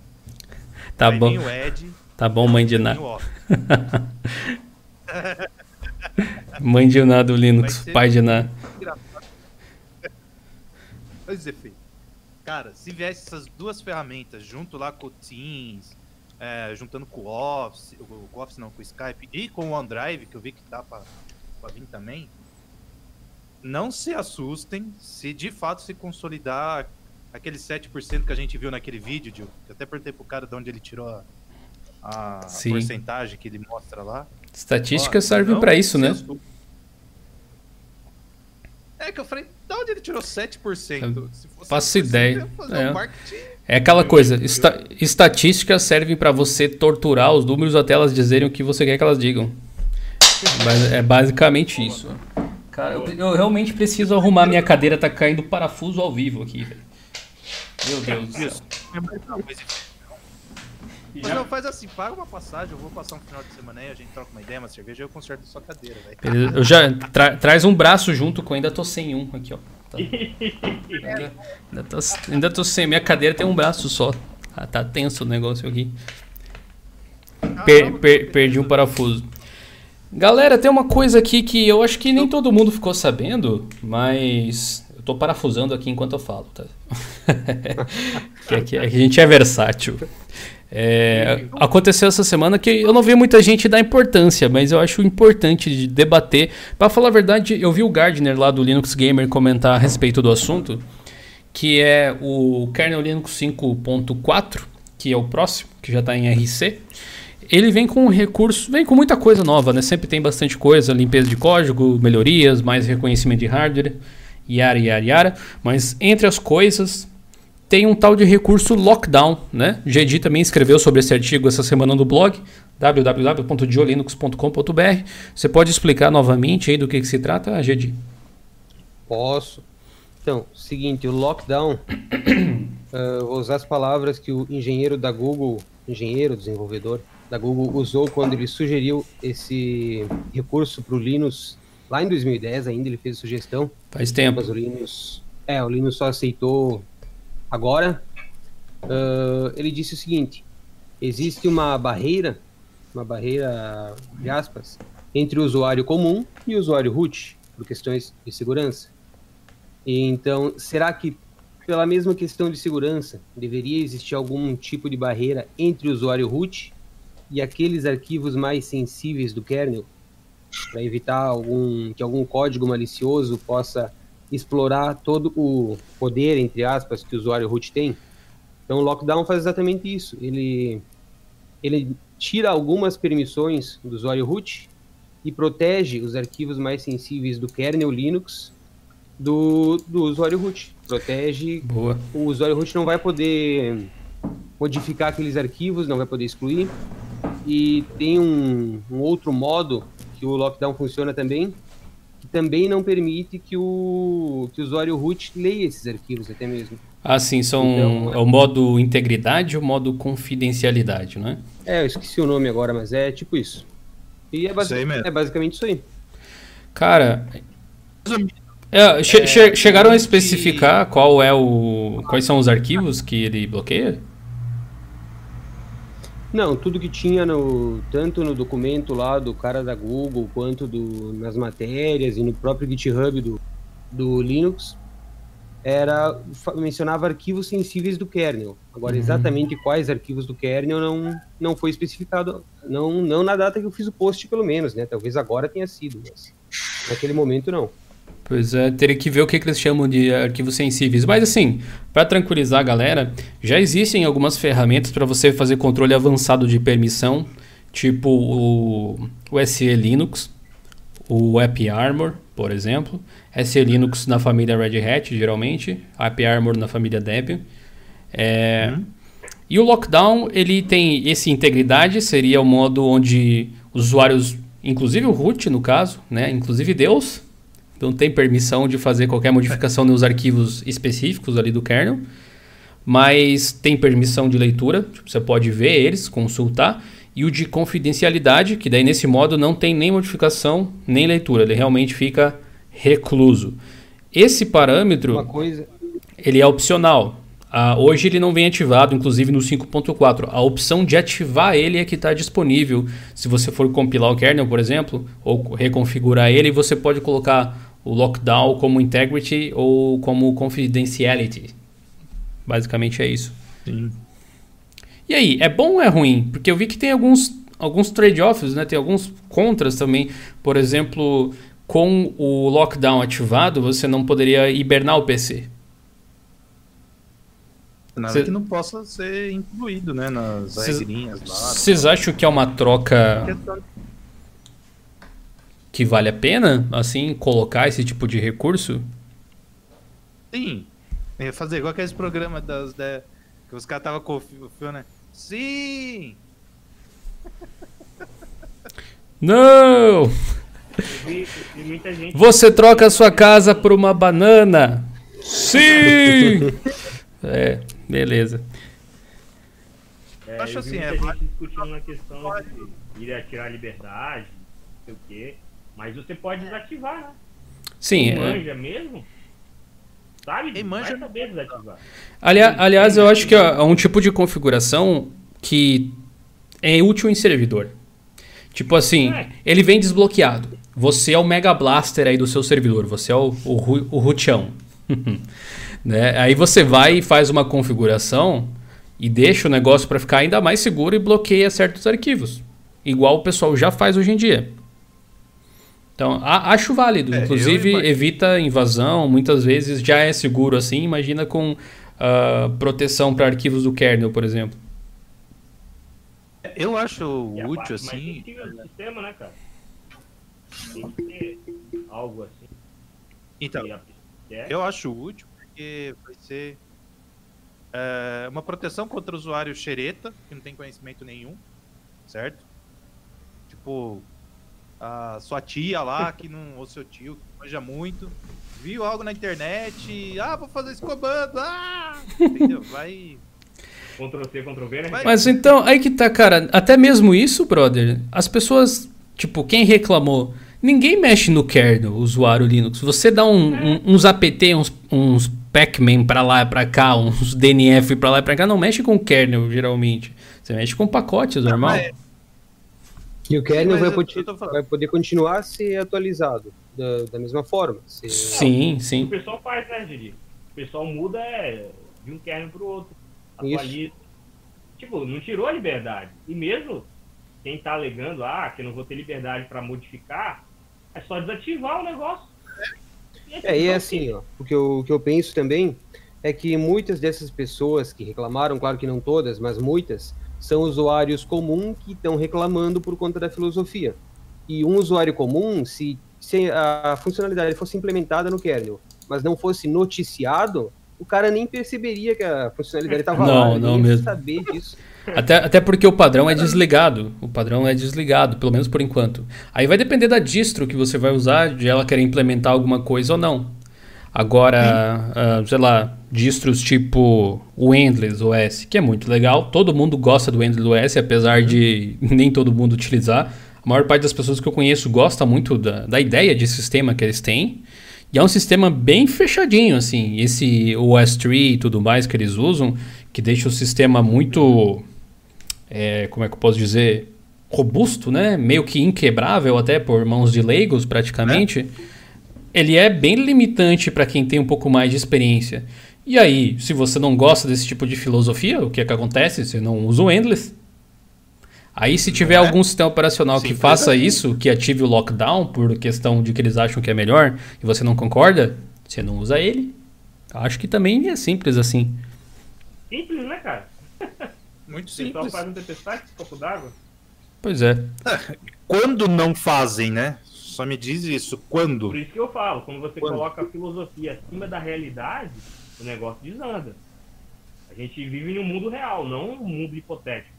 Tá Vai bom. Ed, Tá bom, mãe de Off. Mãe de Ná do Linux, pai de. Engraçado. Pois é, filho. Cara, se viesse essas duas ferramentas junto lá com o Teams, é, juntando com o Office, o o Office não, com o Skype e com o OneDrive, que eu vi que tá pra, pra vir também, não se assustem se de fato se consolidar aquele 7% que a gente viu naquele vídeo, que eu até perguntei pro cara de onde ele tirou a, a porcentagem que ele mostra lá. Estatística Ó, serve para isso, né? assuste. É que eu falei, de onde ele tirou 7%? Se fosse faço 7%, ideia. ia fazer É. um marketing. É aquela coisa, esta, estatísticas servem para você torturar os números até elas dizerem o que você quer que elas digam. Mas é basicamente isso. Cara, eu, eu realmente preciso arrumar minha cadeira, tá caindo parafuso ao vivo aqui, velho. Meu Deus do céu. Mas, não, faz assim, paga uma passagem, eu vou passar um final de semana aí, a gente troca uma ideia, uma cerveja e eu conserto a sua cadeira, velho. Eu já tra- traz um braço junto, que eu ainda tô sem um aqui, ó. Tá. Ainda, ainda tô, ainda tô sem. Minha cadeira tem um braço só. Ah, tá tenso o negócio aqui. Per- per- perdi um parafuso. Galera, tem uma coisa aqui que eu acho que nem todo mundo ficou sabendo, mas eu tô parafusando aqui enquanto eu falo, tá? que, é que a gente é versátil. É, aconteceu essa semana que eu não vi muita gente dar importância, mas eu acho importante de debater. Para falar a verdade, eu vi o Gardner lá do Linux Gamer comentar a respeito do assunto, que é o kernel Linux 5.4, que é o próximo, que já está em RC. Ele vem com recurso, vem com muita coisa nova, né? Sempre tem bastante coisa, limpeza de código, melhorias, mais reconhecimento de hardware, yara, yara, yara. Mas entre as coisas, tem um tal de recurso lockdown, né? GD também escreveu sobre esse artigo essa semana no blog www.diolinux.com.br. Você pode explicar novamente aí do que, que se trata, GD? Posso. Então, seguinte, o lockdown, ah, vou usar as palavras que o engenheiro da Google, engenheiro, desenvolvedor da Google, usou quando ele sugeriu esse recurso para o Linux, lá em 2010 ainda, ele fez a sugestão, Faz tempo. mas o Linux, é, o Linux só aceitou agora. Ah, ele disse o seguinte, existe uma barreira, uma barreira, de aspas, entre o usuário comum e o usuário root, por questões de segurança. E Então, será que pela mesma questão de segurança deveria existir algum tipo de barreira entre o usuário root e aqueles arquivos mais sensíveis do kernel para evitar algum que algum código malicioso possa explorar todo o poder entre aspas que o usuário root tem? Então, o lockdown faz exatamente isso. Ele ele tira algumas permissões do usuário root e protege os arquivos mais sensíveis do kernel Linux do, do usuário root. Protege. Boa. O usuário root não vai poder modificar aqueles arquivos, não vai poder excluir. E tem um, um outro modo que o lockdown funciona também, também não permite que o, que o usuário root leia esses arquivos até mesmo. Ah, sim, são Então, é o modo integridade e o modo confidencialidade, não é? É, eu esqueci o nome agora, mas é tipo isso. E é, basi- Isso aí mesmo. é basicamente isso aí. Cara, é, che- É, che- chegaram a que- especificar qual é o quais são os arquivos que ele bloqueia? Não, tudo que tinha no tanto no documento lá do cara da Google quanto do, nas matérias e no próprio GitHub do, do Linux era mencionava arquivos sensíveis do kernel. Agora Uhum. exatamente quais arquivos do kernel não não foi especificado, não não na data que eu fiz o post pelo menos, né? Talvez agora tenha sido, mas naquele momento não. Pois é, teria que ver o que, que eles chamam de arquivos sensíveis. Mas assim, para tranquilizar a galera, já existem algumas ferramentas para você fazer controle avançado de permissão, tipo o, o SE Linux, o App Armor, por exemplo, SE Linux na família Red Hat, geralmente, App Armor na família Debian. É, E o Lockdown, ele tem esse integridade, seria o modo onde os usuários, inclusive o root no caso, né, inclusive Deus, não tem permissão de fazer qualquer modificação nos arquivos específicos ali do kernel, mas tem permissão de leitura, tipo, você pode ver eles, consultar, e o de confidencialidade, que daí nesse modo não tem nem modificação nem leitura, ele realmente fica recluso. Esse parâmetro, coisa... ele é opcional. Uh, hoje ele não vem ativado, inclusive no 5.4. A opção de ativar ele é que está disponível. Se você for compilar o kernel, por exemplo, ou reconfigurar ele, você pode colocar o lockdown como integrity ou como confidentiality. Basicamente é isso. Sim. E aí, é bom ou é ruim? Porque eu vi que tem alguns, alguns trade-offs, né? tem alguns contras também. Por exemplo, com o lockdown ativado, você não poderia hibernar o PC. Nada Cê... que não possa ser incluído, né, nas Cês... regrinhas lá. Vocês acham que é uma troca que vale a pena, assim, colocar esse tipo de recurso? Sim. ia fazer igual aqueles programas das, de... que os caras estavam confiando, né? Sim! Não! Você troca a sua casa por uma banana? Sim! é. Beleza. É, acho assim, é. Gente discutindo na questão de ir atirar a liberdade, não sei o quê. Mas você pode desativar, né? Sim. Quem é. manja mesmo? Sabe? Quem manja vai saber desativar. Ali, aliás, eu acho que é um tipo de configuração que é útil em servidor. Tipo assim, é. ele vem desbloqueado. Você é o Mega Blaster aí do seu servidor. Você é o, o, o Rutião. Né? Aí você vai e faz uma configuração e deixa o negócio para ficar ainda mais seguro e bloqueia certos arquivos. Igual o pessoal já faz hoje em dia. Então, a, acho válido. É, Inclusive, evita invasão. Muitas vezes já é seguro assim. Imagina com uh, proteção para arquivos do kernel, por exemplo. Eu acho e útil assim. Mas tem que ter sistema, né, cara? Tem que ter algo assim. Então, eu acho útil porque vai ser é, uma proteção contra o usuário xereta, que não tem conhecimento nenhum, certo? Tipo, a sua tia lá, que não, ou seu tio, que manja muito, viu algo na internet, ah, vou fazer esse comando, ah! Entendeu? Vai. Ctrl C, Ctrl V, né? Mas então, aí que tá, cara, até mesmo isso, brother, as pessoas, tipo, quem reclamou, ninguém mexe no kernel, usuário Linux. Você dá um, um, uns apt, uns, uns Pac-Man pra lá e pra cá, uns DNF pra lá e pra cá, não mexe com kernel, geralmente. Você mexe com pacotes, normal. Mas... E o kernel vai, poder, vai poder continuar a ser atualizado da, da mesma forma. Se... Sim, sim. O pessoal faz, né, Giri? O pessoal muda é, de um kernel pro outro. Atualiza. Isso. Tipo, não tirou a liberdade. E mesmo quem tá alegando, ah, que eu não vou ter liberdade para modificar, é só desativar o negócio. É, e é assim, ó, o que, eu, o que eu penso também é que muitas dessas pessoas que reclamaram, claro que não todas, mas muitas, são usuários comuns que estão reclamando por conta da filosofia. E um usuário comum, se, se a funcionalidade fosse implementada no kernel, mas não fosse noticiado, o cara nem perceberia que a funcionalidade estava lá. Não, não mesmo. saber disso. Até, até porque o padrão é desligado. O padrão é desligado, pelo menos por enquanto. Aí vai depender da distro que você vai usar, de ela querer implementar alguma coisa ou não. Agora, uh, sei lá, distros tipo o Endless OS, que é muito legal. Todo mundo gosta do Endless OS, apesar de nem todo mundo utilizar. A maior parte das pessoas que eu conheço gosta muito da, da ideia de sistema que eles têm. E é um sistema bem fechadinho, assim. Esse OS 3 e tudo mais que eles usam, que deixa o sistema muito é, como é que eu posso dizer, robusto, né? Meio que inquebrável até por mãos de leigos praticamente. É. Ele é bem limitante para quem tem um pouco mais de experiência. E aí, se você não gosta desse tipo de filosofia, o que é que acontece? Você não usa o Endless. Aí, se tiver é. algum sistema operacional Sim, que faça isso, que ative o lockdown por questão de que eles acham que é melhor e você não concorda, você não usa ele. Acho que também é simples assim. Simples, né, cara? Muito simples. Só faz um tempestade com copo d'água? Pois é. Quando não fazem, né? Só me diz isso, quando? Por isso que eu falo, quando você quando? coloca a filosofia acima da realidade, o negócio desanda. A gente vive em um mundo real, não um mundo hipotético.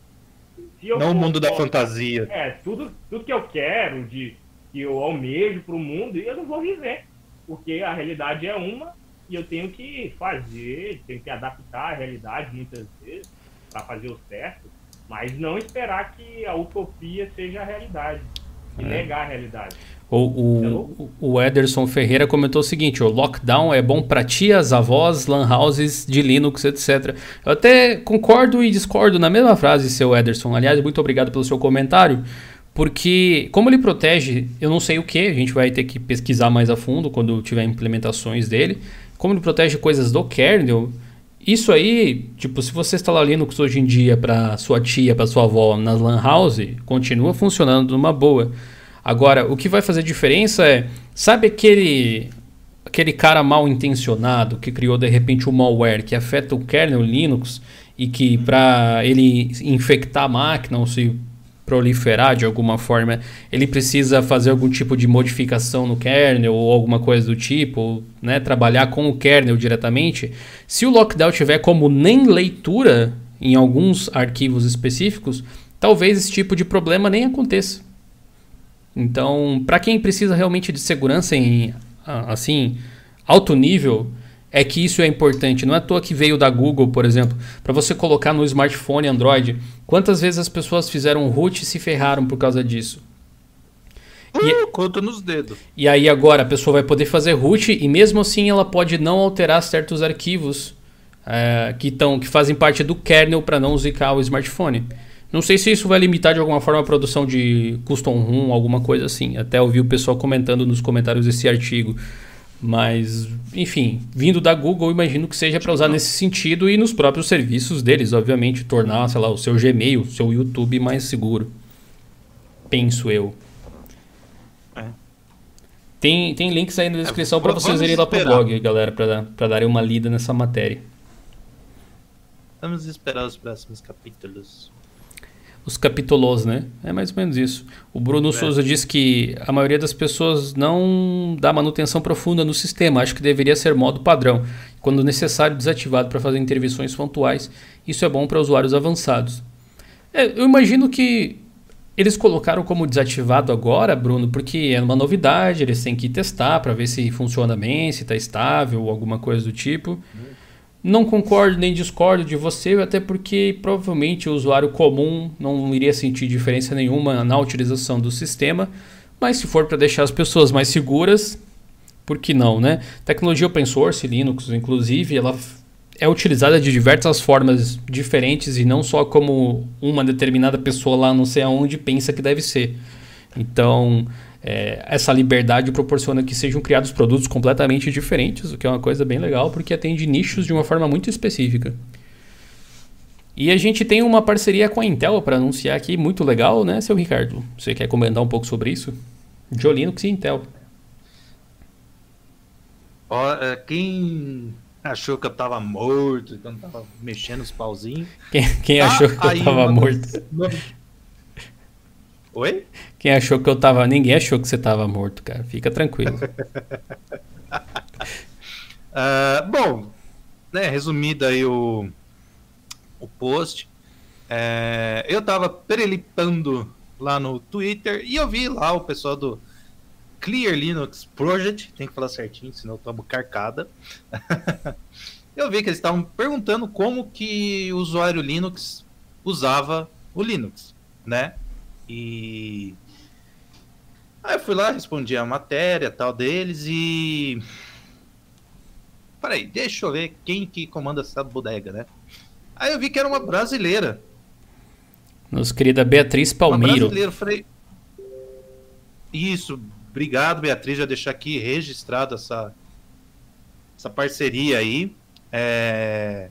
não o mundo da fantasia. É, tudo, tudo que eu quero, de, que eu almejo para o mundo, eu não vou viver. porque a realidade é uma e eu tenho que fazer, tenho que adaptar a realidade muitas vezes para fazer o certo, mas não esperar que a utopia seja a realidade e é. negar a realidade. O, o, o Ederson Ferreira comentou o seguinte: o lockdown é bom para tias, avós, lan houses de Linux, etc. Eu até concordo e discordo na mesma frase, seu Ederson. Aliás, muito obrigado pelo seu comentário. Porque, como ele protege, eu não sei o que, a gente vai ter que pesquisar mais a fundo quando tiver implementações dele. Como ele protege coisas do kernel, isso aí, tipo, se você instalar Linux hoje em dia para sua tia, para sua avó na Lan House, continua funcionando numa boa. Agora, o que vai fazer diferença é, sabe aquele aquele cara mal intencionado que criou de repente um malware que afeta o kernel Linux e que para ele infectar a máquina ou se proliferar de alguma forma, ele precisa fazer algum tipo de modificação no kernel ou alguma coisa do tipo, né, trabalhar com o kernel diretamente. Se o lockdown tiver como nem leitura em alguns arquivos específicos, talvez esse tipo de problema nem aconteça. Então, para quem precisa realmente de segurança em assim alto nível, é que isso é importante. Não é à toa que veio da Google, por exemplo, para você colocar no smartphone Android. Quantas vezes as pessoas fizeram root e se ferraram por causa disso? Uh, e, conta nos dedos. E aí agora a pessoa vai poder fazer root e mesmo assim ela pode não alterar certos arquivos é, que, tão, que fazem parte do kernel para não zicar o smartphone. Não sei se isso vai limitar de alguma forma a produção de custom ROM, alguma coisa assim. Até ouvi o pessoal comentando nos comentários desse artigo. Mas, enfim, vindo da Google, imagino que seja para usar nesse sentido e nos próprios serviços deles, obviamente, tornar, sei lá, o seu Gmail, o seu YouTube mais seguro. Penso eu. É. Tem, tem links aí na descrição é, para vocês irem lá pro blog, galera, para darem uma lida nessa matéria. Vamos esperar os próximos capítulos os capítulos, né? É mais ou menos isso. O Bruno é. Souza diz que a maioria das pessoas não dá manutenção profunda no sistema, acho que deveria ser modo padrão, quando necessário desativado para fazer intervenções pontuais. Isso é bom para usuários avançados. É, eu imagino que eles colocaram como desativado agora, Bruno, porque é uma novidade, eles têm que testar para ver se funciona bem, se está estável ou alguma coisa do tipo. Hum. Não concordo nem discordo de você, até porque provavelmente o usuário comum não iria sentir diferença nenhuma na utilização do sistema, mas se for para deixar as pessoas mais seguras, por que não, né? Tecnologia open source, Linux, inclusive, ela é utilizada de diversas formas diferentes e não só como uma determinada pessoa lá não sei aonde pensa que deve ser. Então, é, essa liberdade proporciona que sejam criados produtos completamente diferentes, o que é uma coisa bem legal, porque atende nichos de uma forma muito específica. E a gente tem uma parceria com a Intel para anunciar aqui, muito legal, né, seu Ricardo? Você quer comentar um pouco sobre isso? De Linux e Intel. É, quem achou que eu tava morto, que eu tava mexendo os pauzinhos? Quem, quem ah, achou que eu tava morto? Oi? Quem achou que eu tava. Ninguém achou que você tava morto, cara. Fica tranquilo. uh, bom, né, resumido aí o, o post. É, eu tava perelipando lá no Twitter e eu vi lá o pessoal do Clear Linux Project, tem que falar certinho, senão eu tomo carcada. eu vi que eles estavam perguntando como que o usuário Linux usava o Linux, né? E aí eu fui lá, respondi a matéria tal deles e Peraí, deixa eu ver quem que comanda essa bodega, né? Aí eu vi que era uma brasileira. Nossa querida Beatriz Palmeiro. Uma brasileira, falei. Isso, obrigado, Beatriz, já deixar aqui registrado essa, essa parceria aí. É...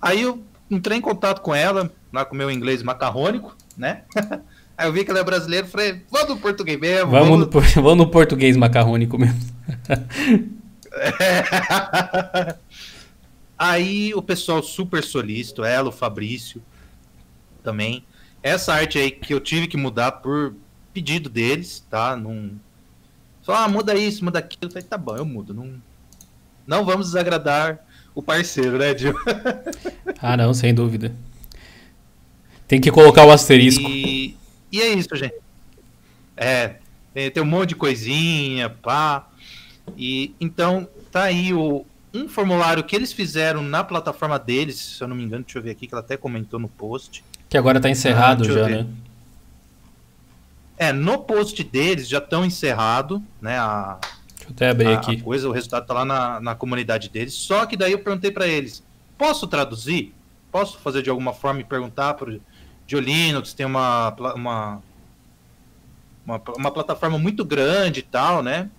Aí eu entrei em contato com ela, lá com o meu inglês macarrônico, né? Aí eu vi que ela é brasileira, falei, vamos no português mesmo. Vamos, vamos... No, vamos no português macarrônico mesmo. Aí o pessoal super solícito, ela, o Fabrício também. Essa arte aí que eu tive que mudar por pedido deles, tá? Num... Só, ah, muda isso, muda aquilo. Eu falei, tá bom, eu mudo. Não, não vamos desagradar o parceiro, né, Dio? ah, não, sem dúvida. Tem que colocar o asterisco. E... E é isso, gente. É, tem, tem um monte de coisinha, pá. E então tá aí o, um formulário que eles fizeram na plataforma deles, se eu não me engano, deixa eu ver aqui que ela até comentou no post. Que agora tá encerrado ah, já, né? É, no post deles já estão encerrado, né? A, deixa eu até abrir a, aqui. A coisa, o resultado tá lá na, na comunidade deles. Só que daí eu perguntei para eles: posso traduzir? Posso fazer de alguma forma e perguntar para o Linux? Tem uma, uma, uma, uma plataforma muito grande e tal, né?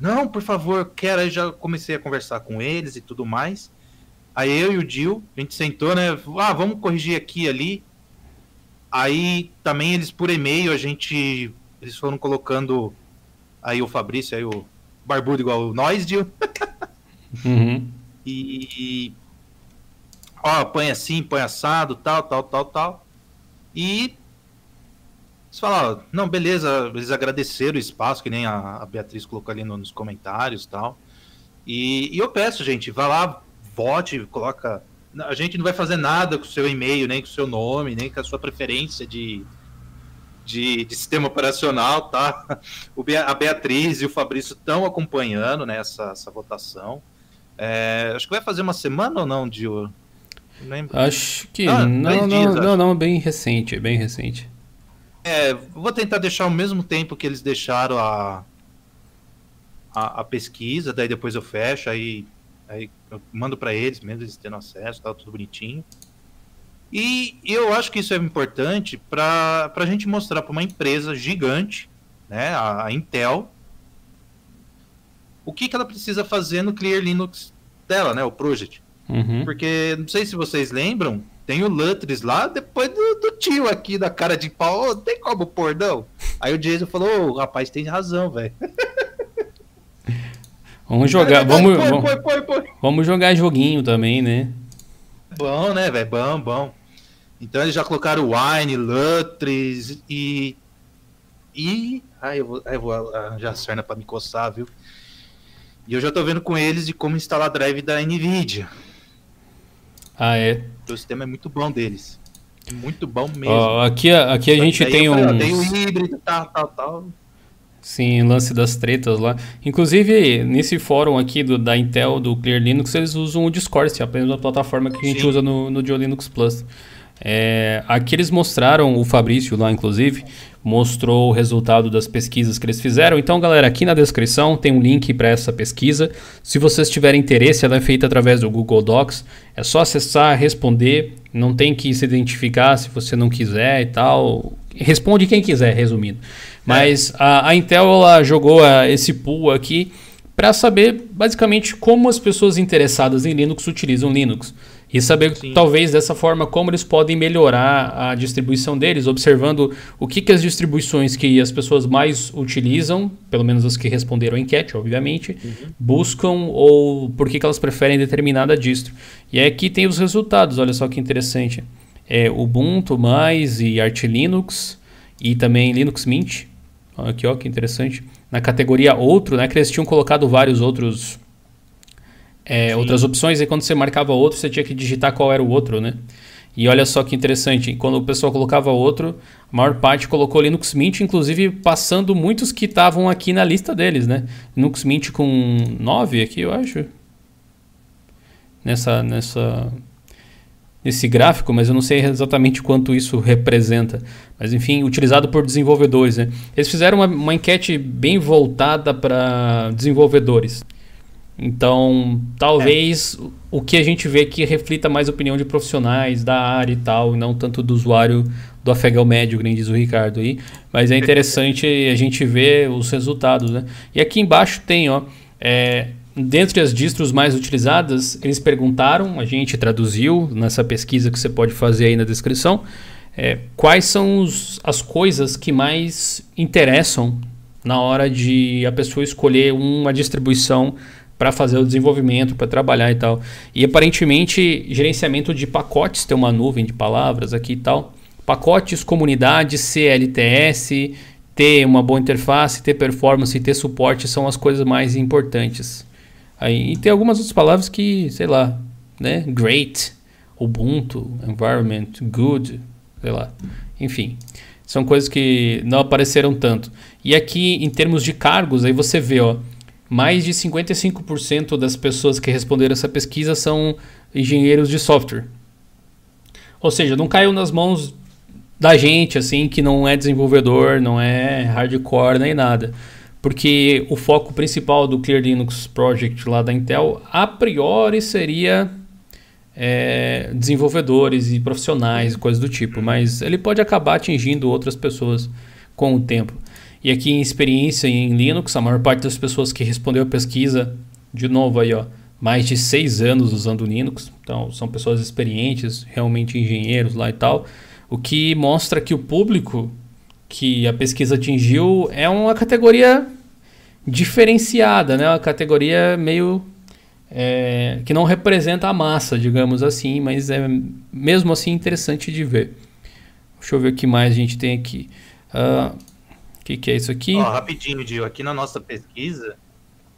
Não, por favor, quero. Aí já comecei a conversar com eles e tudo mais. Aí eu e o Dil, a gente sentou, né? Ah, vamos corrigir aqui e ali. Aí também eles por e-mail, a gente. Eles foram colocando. Aí o Fabrício, aí o barbudo igual nós, Dil. uhum. E. Ó, põe assim, põe assado, tal, tal, tal, tal. E falaram, não, beleza, eles agradeceram o espaço, que nem a, Beatriz colocou ali no, nos comentários tal. e E eu peço, gente, vá lá, vote, coloca. A gente não vai fazer nada com o seu e-mail, nem com o seu nome, nem com a sua preferência de, de, de sistema operacional, tá? O, a Beatriz e o Fabrício estão acompanhando né, essa, essa votação. É, acho que vai fazer uma semana ou não, Dio? Acho que ah, não, não, não, não, bem recente, bem recente. É, vou tentar deixar ao mesmo tempo que eles deixaram a, a, a pesquisa, daí depois eu fecho, aí, aí eu mando para eles, mesmo eles tendo acesso, tá tudo bonitinho. E eu acho que isso é importante para a gente mostrar para uma empresa gigante, né, a, a Intel, o que, que ela precisa fazer no Clear Linux dela, né, o project. Uhum. Porque não sei se vocês lembram, tem o Lutris lá, depois do, do, tio aqui da cara de pau, oh, tem como pôr, não? Aí o Jason falou, oh, rapaz, tem razão, velho. Vamos jogar, vamos, vamos, vamos jogar joguinho também, né? Bom, né, velho? Bom, bom. Então eles já colocaram Wine, Lutris e. E. Ai, eu vou, ai, eu vou arranjar a cerna pra me coçar, viu? E eu já tô vendo com eles de como instalar drive da Nvidia. Ah, é? O sistema é muito bom deles. Muito bom mesmo. aqui, aqui a gente tem um. Tem o híbrido, tal, tal, tal. Sim, lance das tretas lá. Inclusive, nesse fórum aqui do, da Intel, do Clear Linux, eles usam o Discord, é a mesma plataforma que a gente Sim. usa no, no Linux Plus. É, aqui eles mostraram, o Fabrício lá, inclusive, mostrou o resultado das pesquisas que eles fizeram. Então, galera, aqui na descrição tem um link para essa pesquisa. Se vocês tiverem interesse, ela é feita através do Google Docs. É só acessar, responder. Não tem que se identificar se você não quiser e tal. Responde quem quiser, resumindo. Mas é. a, a, Intel ela jogou a, esse pool aqui para saber basicamente como as pessoas interessadas em Linux utilizam Linux. E saber, Sim. talvez, dessa forma, como eles podem melhorar a distribuição deles, observando o que, que as distribuições que as pessoas mais utilizam, pelo menos as que responderam a enquete, obviamente, uhum. buscam ou por que, que elas preferem determinada distro. E aqui tem os resultados, olha só que interessante. É Ubuntu, mais e Arch Linux, e também Linux Mint. Aqui, ó, que interessante. Na categoria outro, né, que eles tinham colocado vários outros é, outras opções, e quando você marcava outro, você tinha que digitar qual era o outro, né? E olha só que interessante, quando o pessoal colocava outro, a maior parte colocou Linux Mint, inclusive passando muitos que estavam aqui na lista deles, né? Linux Mint com 9 aqui, eu acho. Nessa, nessa, nesse gráfico, mas eu não sei exatamente quanto isso representa. Mas enfim, utilizado por desenvolvedores. Né? Eles fizeram uma, uma enquete bem voltada para desenvolvedores. Então, talvez é. o que a gente vê aqui reflita mais a opinião de profissionais da área e tal, e não tanto do usuário do afegão médio, que nem diz o Ricardo aí. Mas é interessante a gente ver os resultados, né? E aqui embaixo tem, ó, é, dentre as distros mais utilizadas, eles perguntaram, a gente traduziu nessa pesquisa que você pode fazer aí na descrição, é, quais são os, as coisas que mais interessam na hora de a pessoa escolher uma distribuição para fazer o desenvolvimento, para trabalhar e tal. E aparentemente, gerenciamento de pacotes, tem uma nuvem de palavras aqui e tal. Pacotes, comunidade, CLTS, ter uma boa interface, ter performance, ter suporte são as coisas mais importantes. Aí, e tem algumas outras palavras que, sei lá, né? Great, Ubuntu, environment, good, sei lá. Enfim, são coisas que não apareceram tanto. E aqui, em termos de cargos, aí você vê, ó, mais de 55% das pessoas que responderam essa pesquisa são engenheiros de software. Ou seja, não caiu nas mãos da gente, assim, que não é desenvolvedor, não é hardcore nem nada. Porque o foco principal do Clear Linux Project lá da Intel, a priori, seria é, desenvolvedores e profissionais, coisas do tipo. Mas ele pode acabar atingindo outras pessoas com o tempo. E aqui em experiência em Linux, a maior parte das pessoas que respondeu a pesquisa, de novo aí, ó, mais de seis anos usando Linux. Então, são pessoas experientes, realmente engenheiros lá e tal. O que mostra que o público que a pesquisa atingiu é uma categoria diferenciada, né? Uma categoria meio é, que não representa a massa, digamos assim, mas é mesmo assim interessante de ver. Deixa eu ver o que mais a gente tem aqui. Uh, o que, que, é isso aqui? Ó, rapidinho, Dio. Aqui na nossa pesquisa,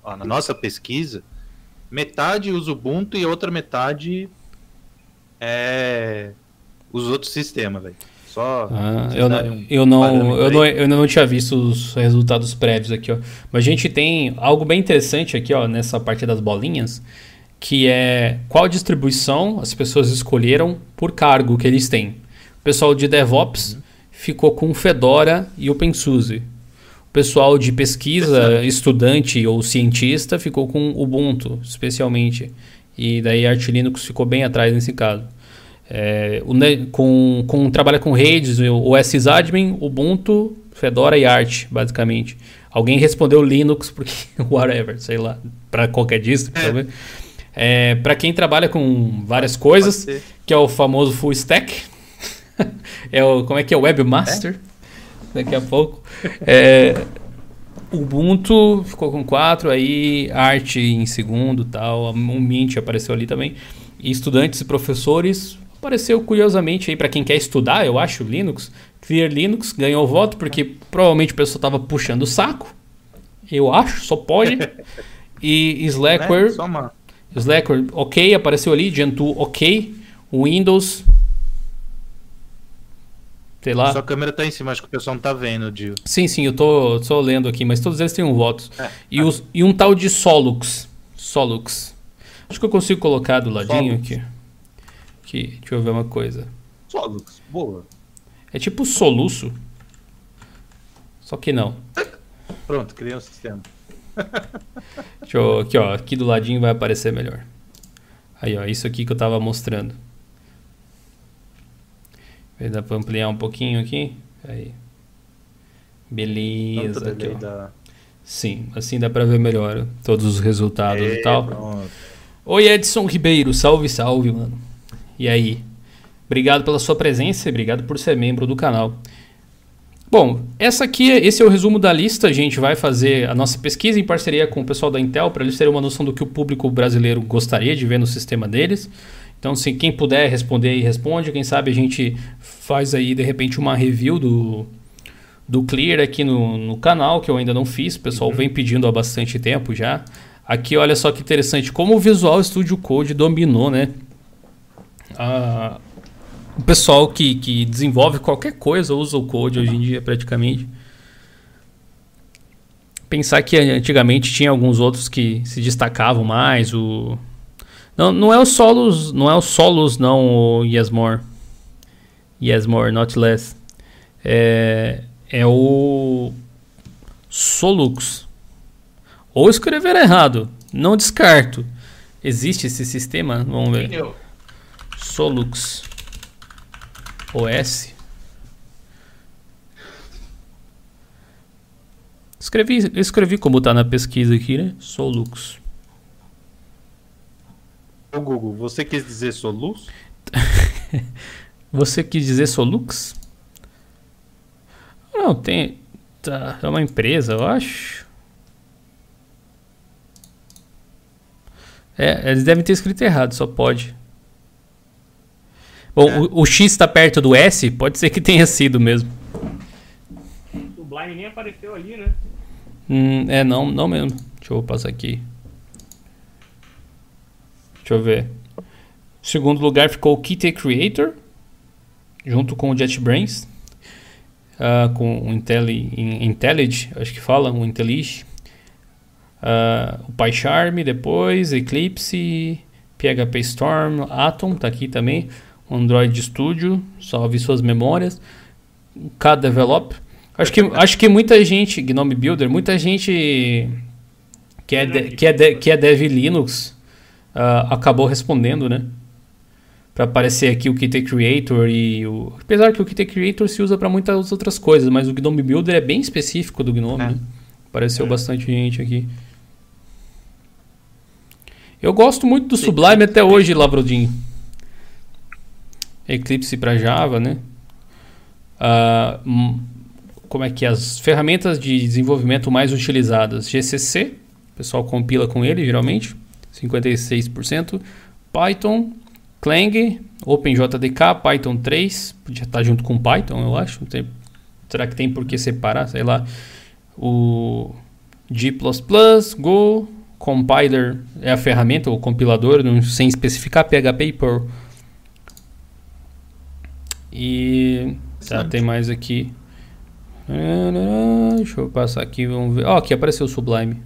ó, na nossa pesquisa, metade usa Ubuntu e a outra metade é os outros sistemas, velho. Só. Ah, eu, não, um eu, não, eu, não, eu não tinha visto os resultados prévios aqui, ó. Mas a gente tem algo bem interessante aqui, ó, nessa parte das bolinhas, que é qual distribuição as pessoas escolheram por cargo que eles têm. O pessoal de DevOps uhum ficou com Fedora e OpenSUSE. O pessoal de pesquisa, estudante ou cientista, ficou com Ubuntu, especialmente. E daí Arch Linux ficou bem atrás nesse caso. É, o, com, com, trabalha com redes, o sysadmin, Ubuntu, Fedora e Arch, basicamente. Alguém respondeu Linux porque whatever, sei lá, para qualquer distro, é. É, para quem trabalha com várias coisas, que é o famoso full stack, é o, como é que é? Webmaster. É? Daqui a pouco. É, Ubuntu ficou com 4, aí Art em segundo tal. Um Mint apareceu ali também. E estudantes e professores apareceu curiosamente aí para quem quer estudar, eu acho, Linux. Clear Linux ganhou o voto porque provavelmente o pessoal estava puxando o saco. Eu acho, só pode. E Slackware. Né? Slackware, ok, apareceu ali. Gentoo, ok. Windows, Sei lá. Sua câmera tá em cima, acho que o pessoal não tá vendo, Dio. Sim, sim, eu tô só lendo aqui, mas todos eles têm um voto. É, e, os, e, um tal de Solux. Solux. Acho que eu consigo colocar do ladinho Solux. aqui. aqui. Deixa eu ver uma coisa. Solux, boa. É tipo soluço. Só que não. Pronto, criei um sistema. Deixa eu, aqui, ó. Aqui do ladinho vai aparecer melhor. Aí, ó. Isso aqui que eu tava mostrando. Dá para ampliar um pouquinho aqui? Aí. Beleza. Aqui, da... Sim, assim dá para ver melhor todos os resultados e, e tal. Pronto. Oi, Edson Ribeiro. Salve, salve, mano. E aí? Obrigado pela sua presença e obrigado por ser membro do canal. Bom, essa aqui, esse é o resumo da lista. A gente vai fazer a nossa pesquisa em parceria com o pessoal da Intel para eles terem uma noção do que o público brasileiro gostaria de ver no sistema deles. Então, se quem puder responder aí, responde. Quem sabe a gente faz aí, de repente, uma review do, do Clear aqui no, no canal, que eu ainda não fiz. O pessoal uhum. vem pedindo há bastante tempo já. Aqui, olha só que interessante, como o Visual Studio Code dominou, né? Ah, o pessoal que, que desenvolve qualquer coisa usa o code hoje em dia, praticamente. Pensar que antigamente tinha alguns outros que se destacavam mais, o não, não é o solos, não é o solos não, o Yes More. Yes More, not less. É, é o Solux. Ou escrever errado, não descarto. Existe esse sistema? Vamos ver. Solux OS. Escrevi, escrevi como está na pesquisa aqui, né? Solux. Ô Google, você quis dizer Solux? você quis dizer Solux? Não, tem. Tá, é uma empresa, eu acho. É, eles devem ter escrito errado, só pode. Bom, é. o, o, X está perto do S, pode ser que tenha sido mesmo. O Blind nem apareceu ali, né? Hum, é, não, não mesmo. Deixa eu passar aqui. Deixa eu ver. Segundo lugar ficou o Kite Creator, junto com o JetBrains, uh, com o Intelli, IntelliJ, acho que fala, o IntelliJ. Uh, o PyCharm depois, Eclipse, PHP Storm, Atom tá aqui também, Android Studio, salve suas memórias, KDevelop. Acho que, acho que muita gente, Gnome Builder, muita gente que é, de, que é, de, que é Dev Linux uh, acabou respondendo, né? Para aparecer aqui o Qt Creator e o. Apesar que o Qt Creator se usa para muitas outras coisas, mas o Gnome Builder é bem específico do Gnome, é. né? Apareceu é. bastante gente aqui. Eu gosto muito do Sublime até hoje, Lavrodinho. Eclipse para Java, né? Uh, como é que é? as ferramentas de desenvolvimento mais utilizadas? GCC, o pessoal compila com ele geralmente, 56%. Python, Clang, OpenJDK, Python 3, podia estar junto com Python, eu acho. será que tem por que separar? Sei lá. O G++, Go, Compiler é a ferramenta, o compilador, não, sem especificar PHP e Perl. E tá, tem mais aqui. Deixa eu passar aqui, vamos ver. Ó, oh, aqui apareceu o Sublime.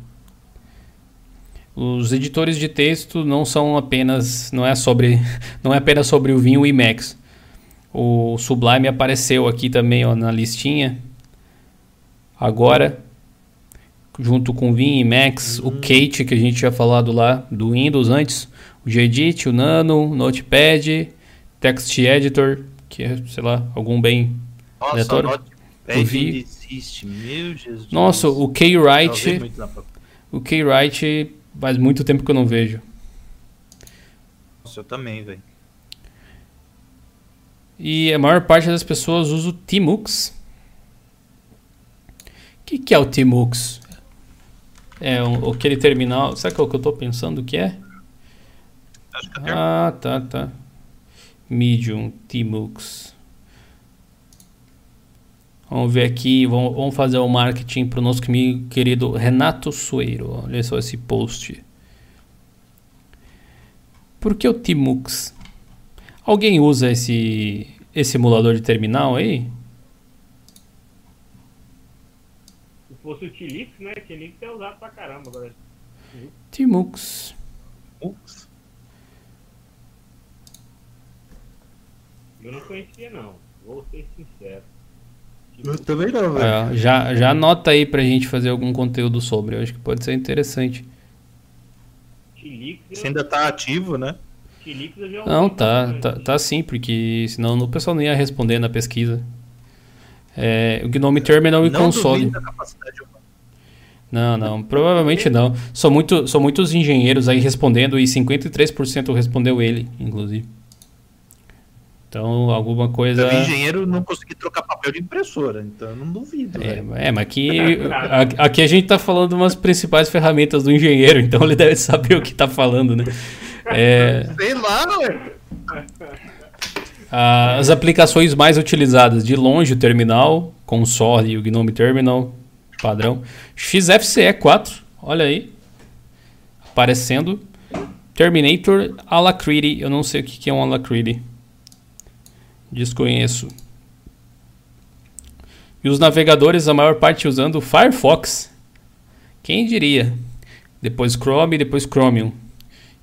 Os editores de texto não são apenas, não é sobre, não é apenas sobre o Vim e o Emacs. O Sublime apareceu aqui também, ó, na listinha. Agora junto com o Vim, Max, uhum. o Kate, que a gente tinha falado lá do Windows antes, o Gedit, o Nano, o Notepad, Text Editor, que é, sei lá, algum bem Nossa, aleatório. Notepad existe, meu Jesus. Nossa, o K-Write, o K-Write faz muito tempo que eu não vejo. Nossa, eu também, velho. E a maior parte das pessoas usa o Tmux. O que, que é o Tmux? É, um, aquele terminal. Sabe qual que eu pensando é? Acho que é ah, tá, tá. Medium Tmux. Vamos ver aqui, vamos, vamos fazer o um marketing para o nosso querido Renato Sueiro. Olha só esse post. Por que o Tmux? Alguém usa esse, esse emulador de terminal aí? fosse o Tilix, né? Tilix é usado pra caramba agora. Timux. Timux? Eu não conhecia não, vou ser sincero. Eu também não, velho. É, já, já anota aí pra gente fazer algum conteúdo sobre, eu acho que pode ser interessante. Você ainda tá ativo, né? Já Não, tá, tá, tá sim, porque senão o pessoal não ia responder na pesquisa. É, o Gnome Terminal e console. Não, não, provavelmente não. São, muito, são muitos engenheiros aí respondendo e 53% respondeu ele, inclusive. Então, alguma coisa. O engenheiro não consegui trocar papel de impressora, então eu não duvido. É, é mas aqui, aqui a gente está falando umas principais ferramentas do engenheiro, então ele deve saber o que está falando, né? É... Sei lá, ué. As aplicações mais utilizadas de longe, o terminal, console e o Gnome Terminal, padrão. XFCE 4, olha aí. Aparecendo. Terminator Alacrity, eu não sei o que é um Alacrity. Desconheço. E os navegadores, a maior parte usando o Firefox. Quem diria? Depois Chrome, depois Chromium.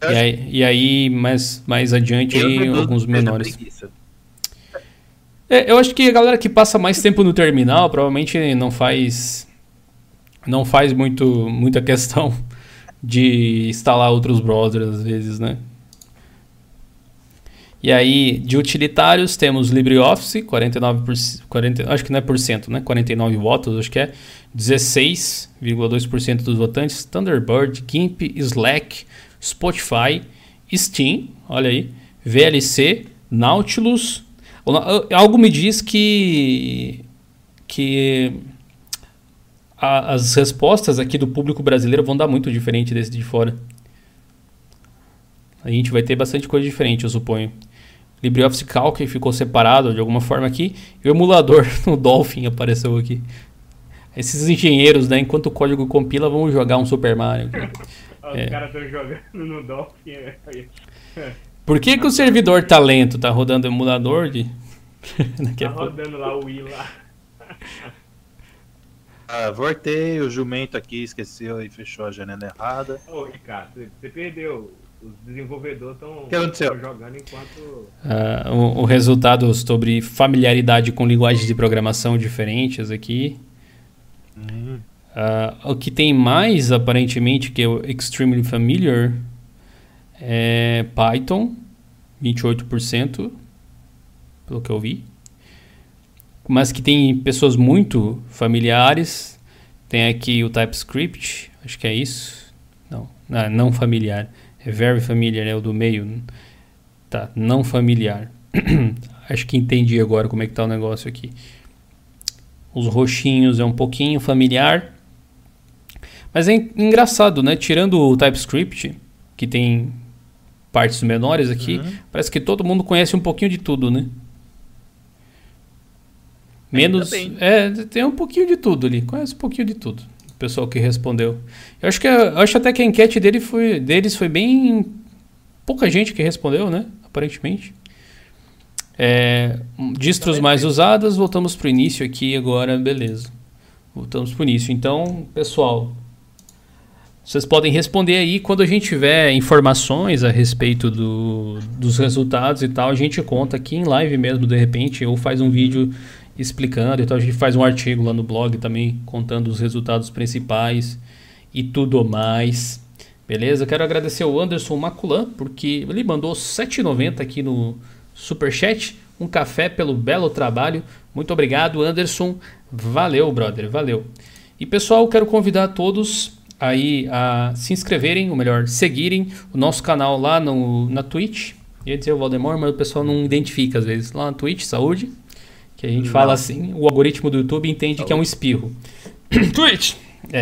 E aí, e aí, mais, mais adiante, aí, alguns menores. É, eu acho que a galera que passa mais tempo no terminal provavelmente não faz não faz muito muita questão de instalar outros browsers às vezes, né? E aí, de utilitários, temos LibreOffice, 49%, 40, acho que não é por cento, né? 49 votos, acho que é. 16,2% dos votantes. Thunderbird, GIMP, Slack, Spotify, Steam, olha aí, VLC, Nautilus. Algo me diz que, que a, as respostas aqui do público brasileiro vão dar muito diferente desse de fora. A gente vai ter bastante coisa diferente, eu suponho. LibreOffice Calc ficou separado de alguma forma aqui. E o emulador no Dolphin apareceu aqui. Esses engenheiros, né? Enquanto o código compila, vamos jogar um Super Mario. Os é. caras estão jogando no Dolphin. É, Por que, que o servidor tá lento? Tá rodando emulador de. tá rodando lá o Wii lá. Ah, voltei, o jumento aqui esqueceu e fechou a janela errada. Ô, Ricardo, você perdeu. Os desenvolvedores estão jogando enquanto. Uh, o, o, resultado sobre familiaridade com linguagens de programação diferentes aqui. Uhum. Uh, o que tem mais, aparentemente, que é o Extremely Familiar, é Python, 28%, pelo que eu vi mas que tem pessoas muito familiares. Tem aqui o TypeScript, acho que é isso. Não, não, não familiar. É very familiar, é o do meio. Tá, não familiar. acho que entendi agora como é que tá o negócio aqui. Os roxinhos é um pouquinho familiar. Mas é engraçado, né? Tirando o TypeScript, que tem partes menores aqui, uhum. parece que todo mundo conhece um pouquinho de tudo, né? Menos. É, tem um pouquinho de tudo ali. Conhece um pouquinho de tudo. Pessoal que respondeu. Eu acho que eu acho até que a enquete dele foi, deles foi bem. Pouca gente que respondeu, né? Aparentemente. É, distros mais usadas, voltamos para o início aqui agora, beleza. Voltamos para o início. Então, pessoal, vocês podem responder aí quando a gente tiver informações a respeito do, dos resultados e tal. A gente conta aqui em live mesmo, de repente, ou faz um vídeo explicando. Então a gente faz um artigo lá no blog também contando os resultados principais e tudo mais. Beleza? Quero agradecer ao Anderson Maculan porque ele mandou 7,90 aqui no super chat, um café pelo belo trabalho. Muito obrigado, Anderson. Valeu, brother, valeu. E pessoal, quero convidar todos aí a se inscreverem, ou melhor, seguirem o nosso canal lá no, na Twitch. Ia dizer o Valdemar, mas o pessoal não identifica às vezes. Lá na Twitch, saúde. Que a gente Não. fala assim, o algoritmo do YouTube entende que é um espirro. Twitch! É.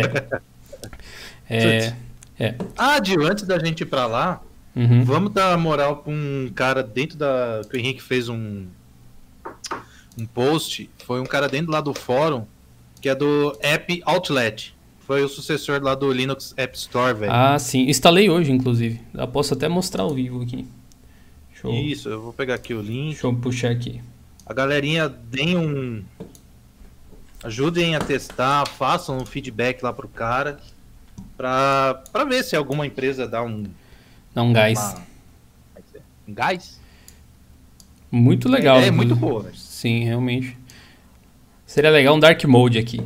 é, é. Ah, de antes da gente ir pra lá, uhum. vamos dar moral pra um cara dentro da. Que o Henrique fez um. Um post. Foi um cara dentro lá do fórum, que é do App Outlet. Foi o sucessor lá do Linux App Store, velho. Ah, sim. Instalei hoje, inclusive. Eu posso até mostrar ao vivo aqui. Show. Isso, eu vou pegar aqui o link. Deixa eu puxar aqui a galerinha deem um. Ajudem a testar, façam um feedback lá pro cara. Pra, pra ver se alguma empresa dá um. Dá um gás. Uma, é um gás? Muito legal. É, é muito boa. Sim, realmente. Seria legal um dark mode aqui.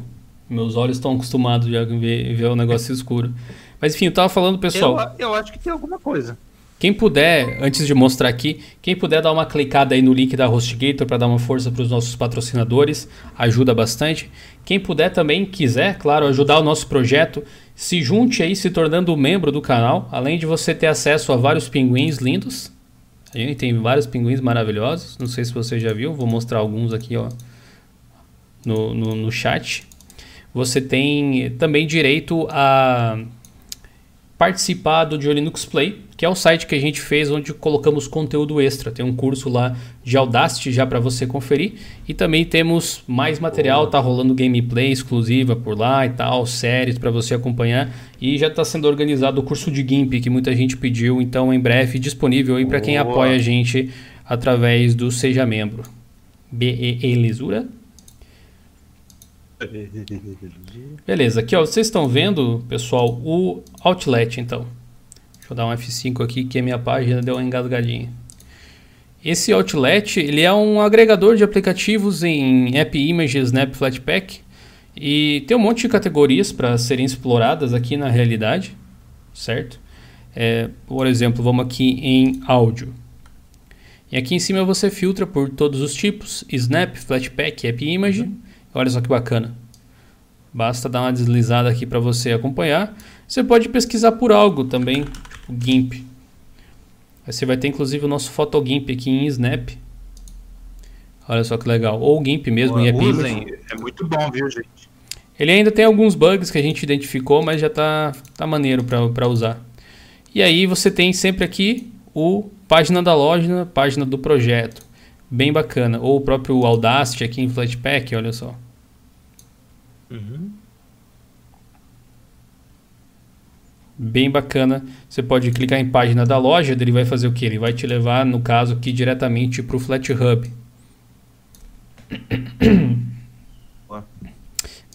Meus olhos estão acostumados a ver, ver o negócio escuro. Mas enfim, eu tava falando, pessoal. Eu, eu acho que tem alguma coisa. Quem puder, antes de mostrar aqui, quem puder dar uma clicada aí no link da HostGator para dar uma força para os nossos patrocinadores, ajuda bastante. Quem puder também, quiser, claro, ajudar o nosso projeto, se junte aí se tornando membro do canal, além de você ter acesso a vários pinguins lindos. A gente tem vários pinguins maravilhosos, não sei se você já viu, vou mostrar alguns aqui ó, no, no, no chat. Você tem também direito a participar do Linux Play, que é o site que a gente fez onde colocamos conteúdo extra. Tem um curso lá de Audacity já para você conferir e também temos mais material, tá rolando gameplay exclusiva por lá e tal, séries para você acompanhar e já está sendo organizado o curso de GIMP que muita gente pediu, então em breve disponível aí para quem apoia a gente através do seja membro. BEE Lisura. Beleza, aqui ó, vocês estão vendo, pessoal, o Outlet então. Deixa eu dar um F5 aqui que a minha página deu uma engasgadinha. Esse Outlet ele é um agregador de aplicativos em App Images Snap Flatpak e tem um monte de categorias para serem exploradas aqui na realidade, certo? É, por exemplo, vamos aqui em áudio. E aqui em cima você filtra por todos os tipos: Snap, Flatpak, App Image. Uhum. Olha só que bacana. Basta dar uma deslizada aqui para você acompanhar. Você pode pesquisar por algo também, o GIMP. Aí você vai ter inclusive o nosso PhotoGIMP aqui em Snap. Olha só que legal. Ou o GIMP mesmo em Usem, É muito bom, viu, gente? Ele ainda tem alguns bugs que a gente identificou, mas já tá, tá maneiro para usar. E aí você tem sempre aqui o página da loja, página do projeto. Bem bacana. Ou o próprio Audacity aqui em Flatpak, olha só. Uhum. Bem bacana. Você pode clicar em página da loja, ele vai fazer o que? Ele vai te levar, no caso aqui, diretamente para o Flat Hub.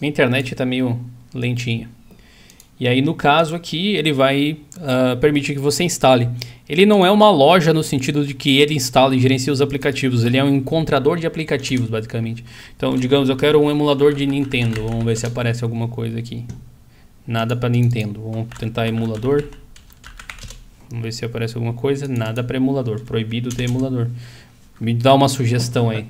Minha internet está meio lentinha. E aí, no caso aqui, ele vai uh, permitir que você instale. Ele não é uma loja no sentido de que ele instala e gerencia os aplicativos. Ele é um encontrador de aplicativos, basicamente. Então, digamos, eu quero um emulador de Nintendo. Vamos ver se aparece alguma coisa aqui. Nada para Nintendo. Vamos tentar emulador. Vamos ver se aparece alguma coisa. Nada para emulador. Proibido ter emulador. Me dá uma sugestão aí.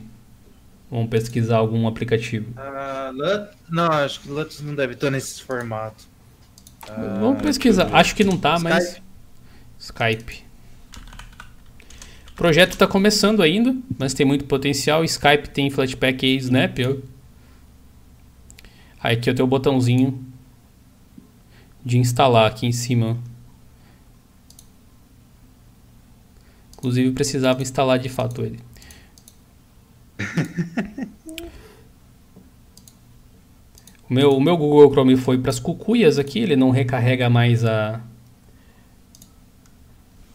Vamos pesquisar algum aplicativo. Uh, não, acho que Lutz não deve estar nesse formato. Uh, Vamos pesquisar. Acho que não tá, Skype. mas. Skype. O projeto está começando ainda, mas tem muito potencial. Skype tem Flatpak e Snap. Aí aqui eu tenho o botãozinho de instalar aqui em cima. Inclusive precisava instalar de fato ele. o, meu, o meu Google Chrome foi para as cucuias aqui, ele não recarrega mais a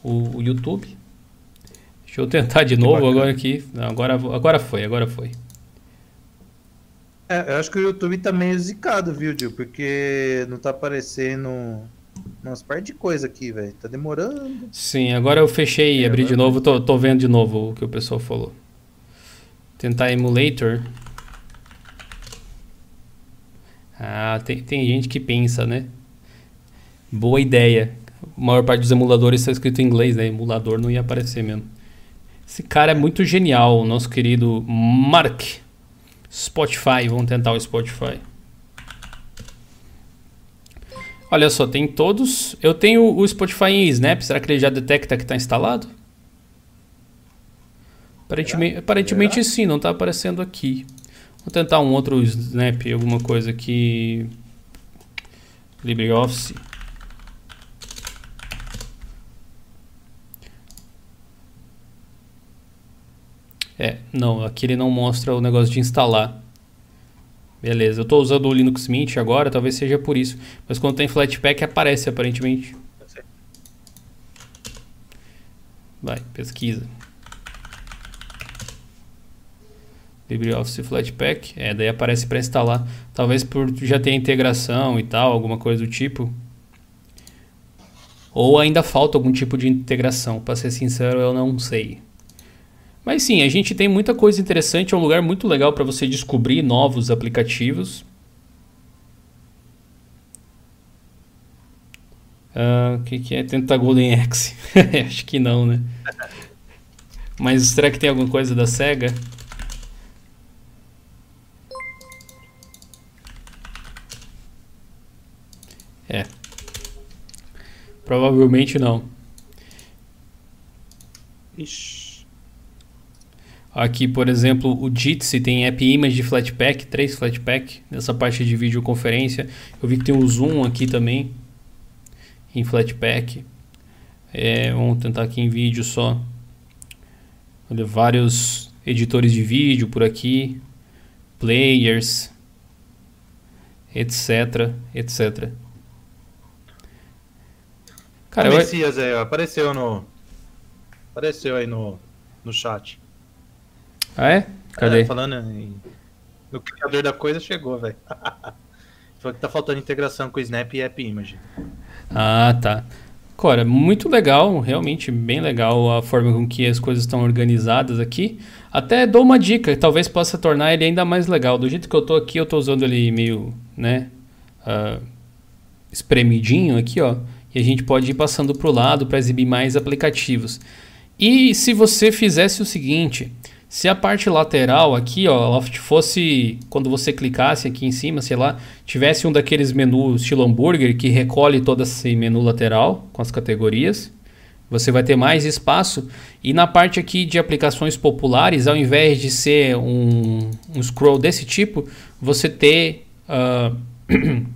o, o YouTube. Deixa eu tentar de novo agora aqui. Agora, agora foi, agora foi. É, eu acho que o YouTube tá meio zicado, viu, Gil? Porque não tá aparecendo umas partes de coisa aqui, velho. Tá demorando. Sim, agora eu fechei e é, abri de novo. Tô, tô vendo de novo o que o pessoal falou. Tentar emulator. Ah, tem, tem gente que pensa, né? Boa ideia. A maior parte dos emuladores está escrito em inglês, né? Emulador não ia aparecer mesmo. Esse cara é muito genial, o nosso querido Mark. Spotify, vamos tentar o Spotify. Olha só, tem todos. Eu tenho o Spotify em Snap, será que ele já detecta que está instalado? Aparentemente, aparentemente sim, não está aparecendo aqui. Vou tentar um outro Snap, alguma coisa aqui. LibreOffice. É, não, aqui ele não mostra o negócio de instalar. Beleza, eu estou usando o Linux Mint agora, talvez seja por isso. Mas quando tem Flatpak aparece aparentemente. Vai, pesquisa. LibreOffice Flatpak. É, daí aparece para instalar. Talvez por já ter integração e tal, alguma coisa do tipo. Ou ainda falta algum tipo de integração. Para ser sincero, eu não sei. Mas sim, a gente tem muita coisa interessante. É um lugar muito legal para você descobrir novos aplicativos. Ah, o uh, que, que é? Tenta Golden Axe. Acho que não, né? Mas será que tem alguma coisa da SEGA? É. Provavelmente não. Ixi. Aqui, por exemplo, o Jitsi tem App Image de Flatpak, três Flatpak, nessa parte de videoconferência. Eu vi que tem o Zoom aqui também, em Flatpak. É, vamos tentar aqui em vídeo só. Olha, vários editores de vídeo por aqui, players, etc, etc. Cara, o Messias eu... aí, apareceu no. Apareceu aí no, no chat. Ah, é? Cadê? É, falando em... no criador da coisa, chegou, velho. Falou que tá faltando integração com o Snap e App Image. Ah, tá. Cara, muito legal, realmente bem legal a forma com que as coisas estão organizadas aqui. Até dou uma dica, talvez possa tornar ele ainda mais legal. Do jeito que eu tô aqui, eu tô usando ele meio, né, uh, espremidinho aqui, ó e a gente pode ir passando para o lado para exibir mais aplicativos. E se você fizesse o seguinte, se a parte lateral aqui, ó, ela fosse quando você clicasse aqui em cima, sei lá, tivesse um daqueles menus estilo hambúrguer que recolhe todo esse menu lateral com as categorias, você vai ter mais espaço. E na parte aqui de aplicações populares, ao invés de ser um, um scroll desse tipo, você ter uh,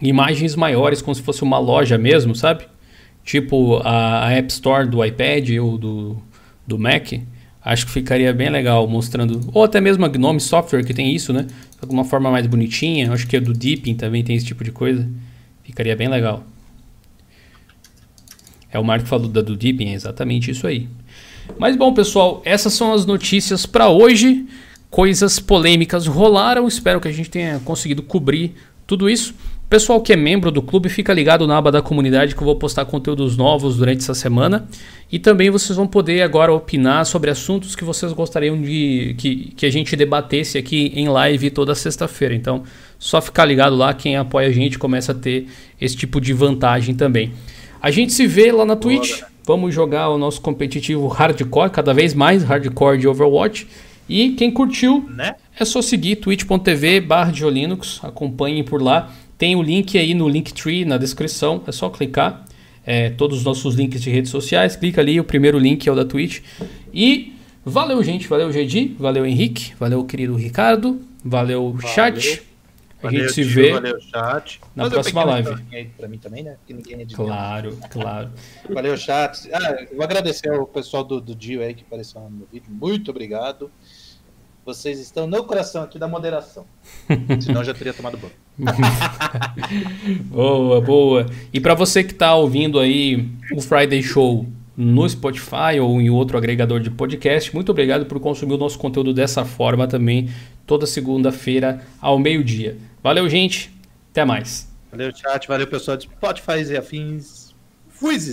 imagens maiores, como se fosse uma loja mesmo, sabe? Tipo a, a App Store do iPad ou do, do Mac. Acho que ficaria bem legal mostrando. Ou até mesmo a Gnome Software que tem isso, né? De uma forma mais bonitinha. Acho que a do Deepin também tem esse tipo de coisa. Ficaria bem legal. É o Marco falou da do Deepin, é exatamente isso aí. Mas bom, pessoal, essas são as notícias para hoje. coisas polêmicas rolaram. Espero que a gente tenha conseguido cobrir tudo isso. Pessoal que é membro do clube, fica ligado na aba da comunidade que eu vou postar conteúdos novos durante essa semana. E também vocês vão poder agora opinar sobre assuntos que vocês gostariam de que, que a gente debatesse aqui em live toda sexta-feira. Então, só ficar ligado lá, quem apoia a gente começa a ter esse tipo de vantagem também. A gente se vê lá na Twitch. Vamos jogar o nosso competitivo hardcore, cada vez mais hardcore de Overwatch. E quem curtiu, né? é só seguir twitch.tv barra Linux, acompanhem por lá. Tem o link aí no Linktree na descrição, é só clicar. É, todos os nossos links de redes sociais, clica ali, o primeiro link é o da Twitch. E valeu, gente, valeu, GD, valeu, Henrique, valeu, querido Ricardo, valeu, valeu. chat. A valeu, gente se tio, vê valeu, chat. na próxima live. Para mim também, né? Porque ninguém é Claro, claro. Valeu, chat. Ah, vou agradecer ao pessoal do, do Dio aí que apareceu no vídeo. Muito obrigado. Vocês estão no coração aqui da moderação. Senão já teria tomado banho. boa, boa. E para você que está ouvindo aí o Friday Show no Spotify ou em outro agregador de podcast, muito obrigado por consumir o nosso conteúdo dessa forma também, toda segunda-feira ao meio-dia. Valeu, gente. Até mais. Valeu, chat. Valeu, pessoal de Spotify e afins. Fui!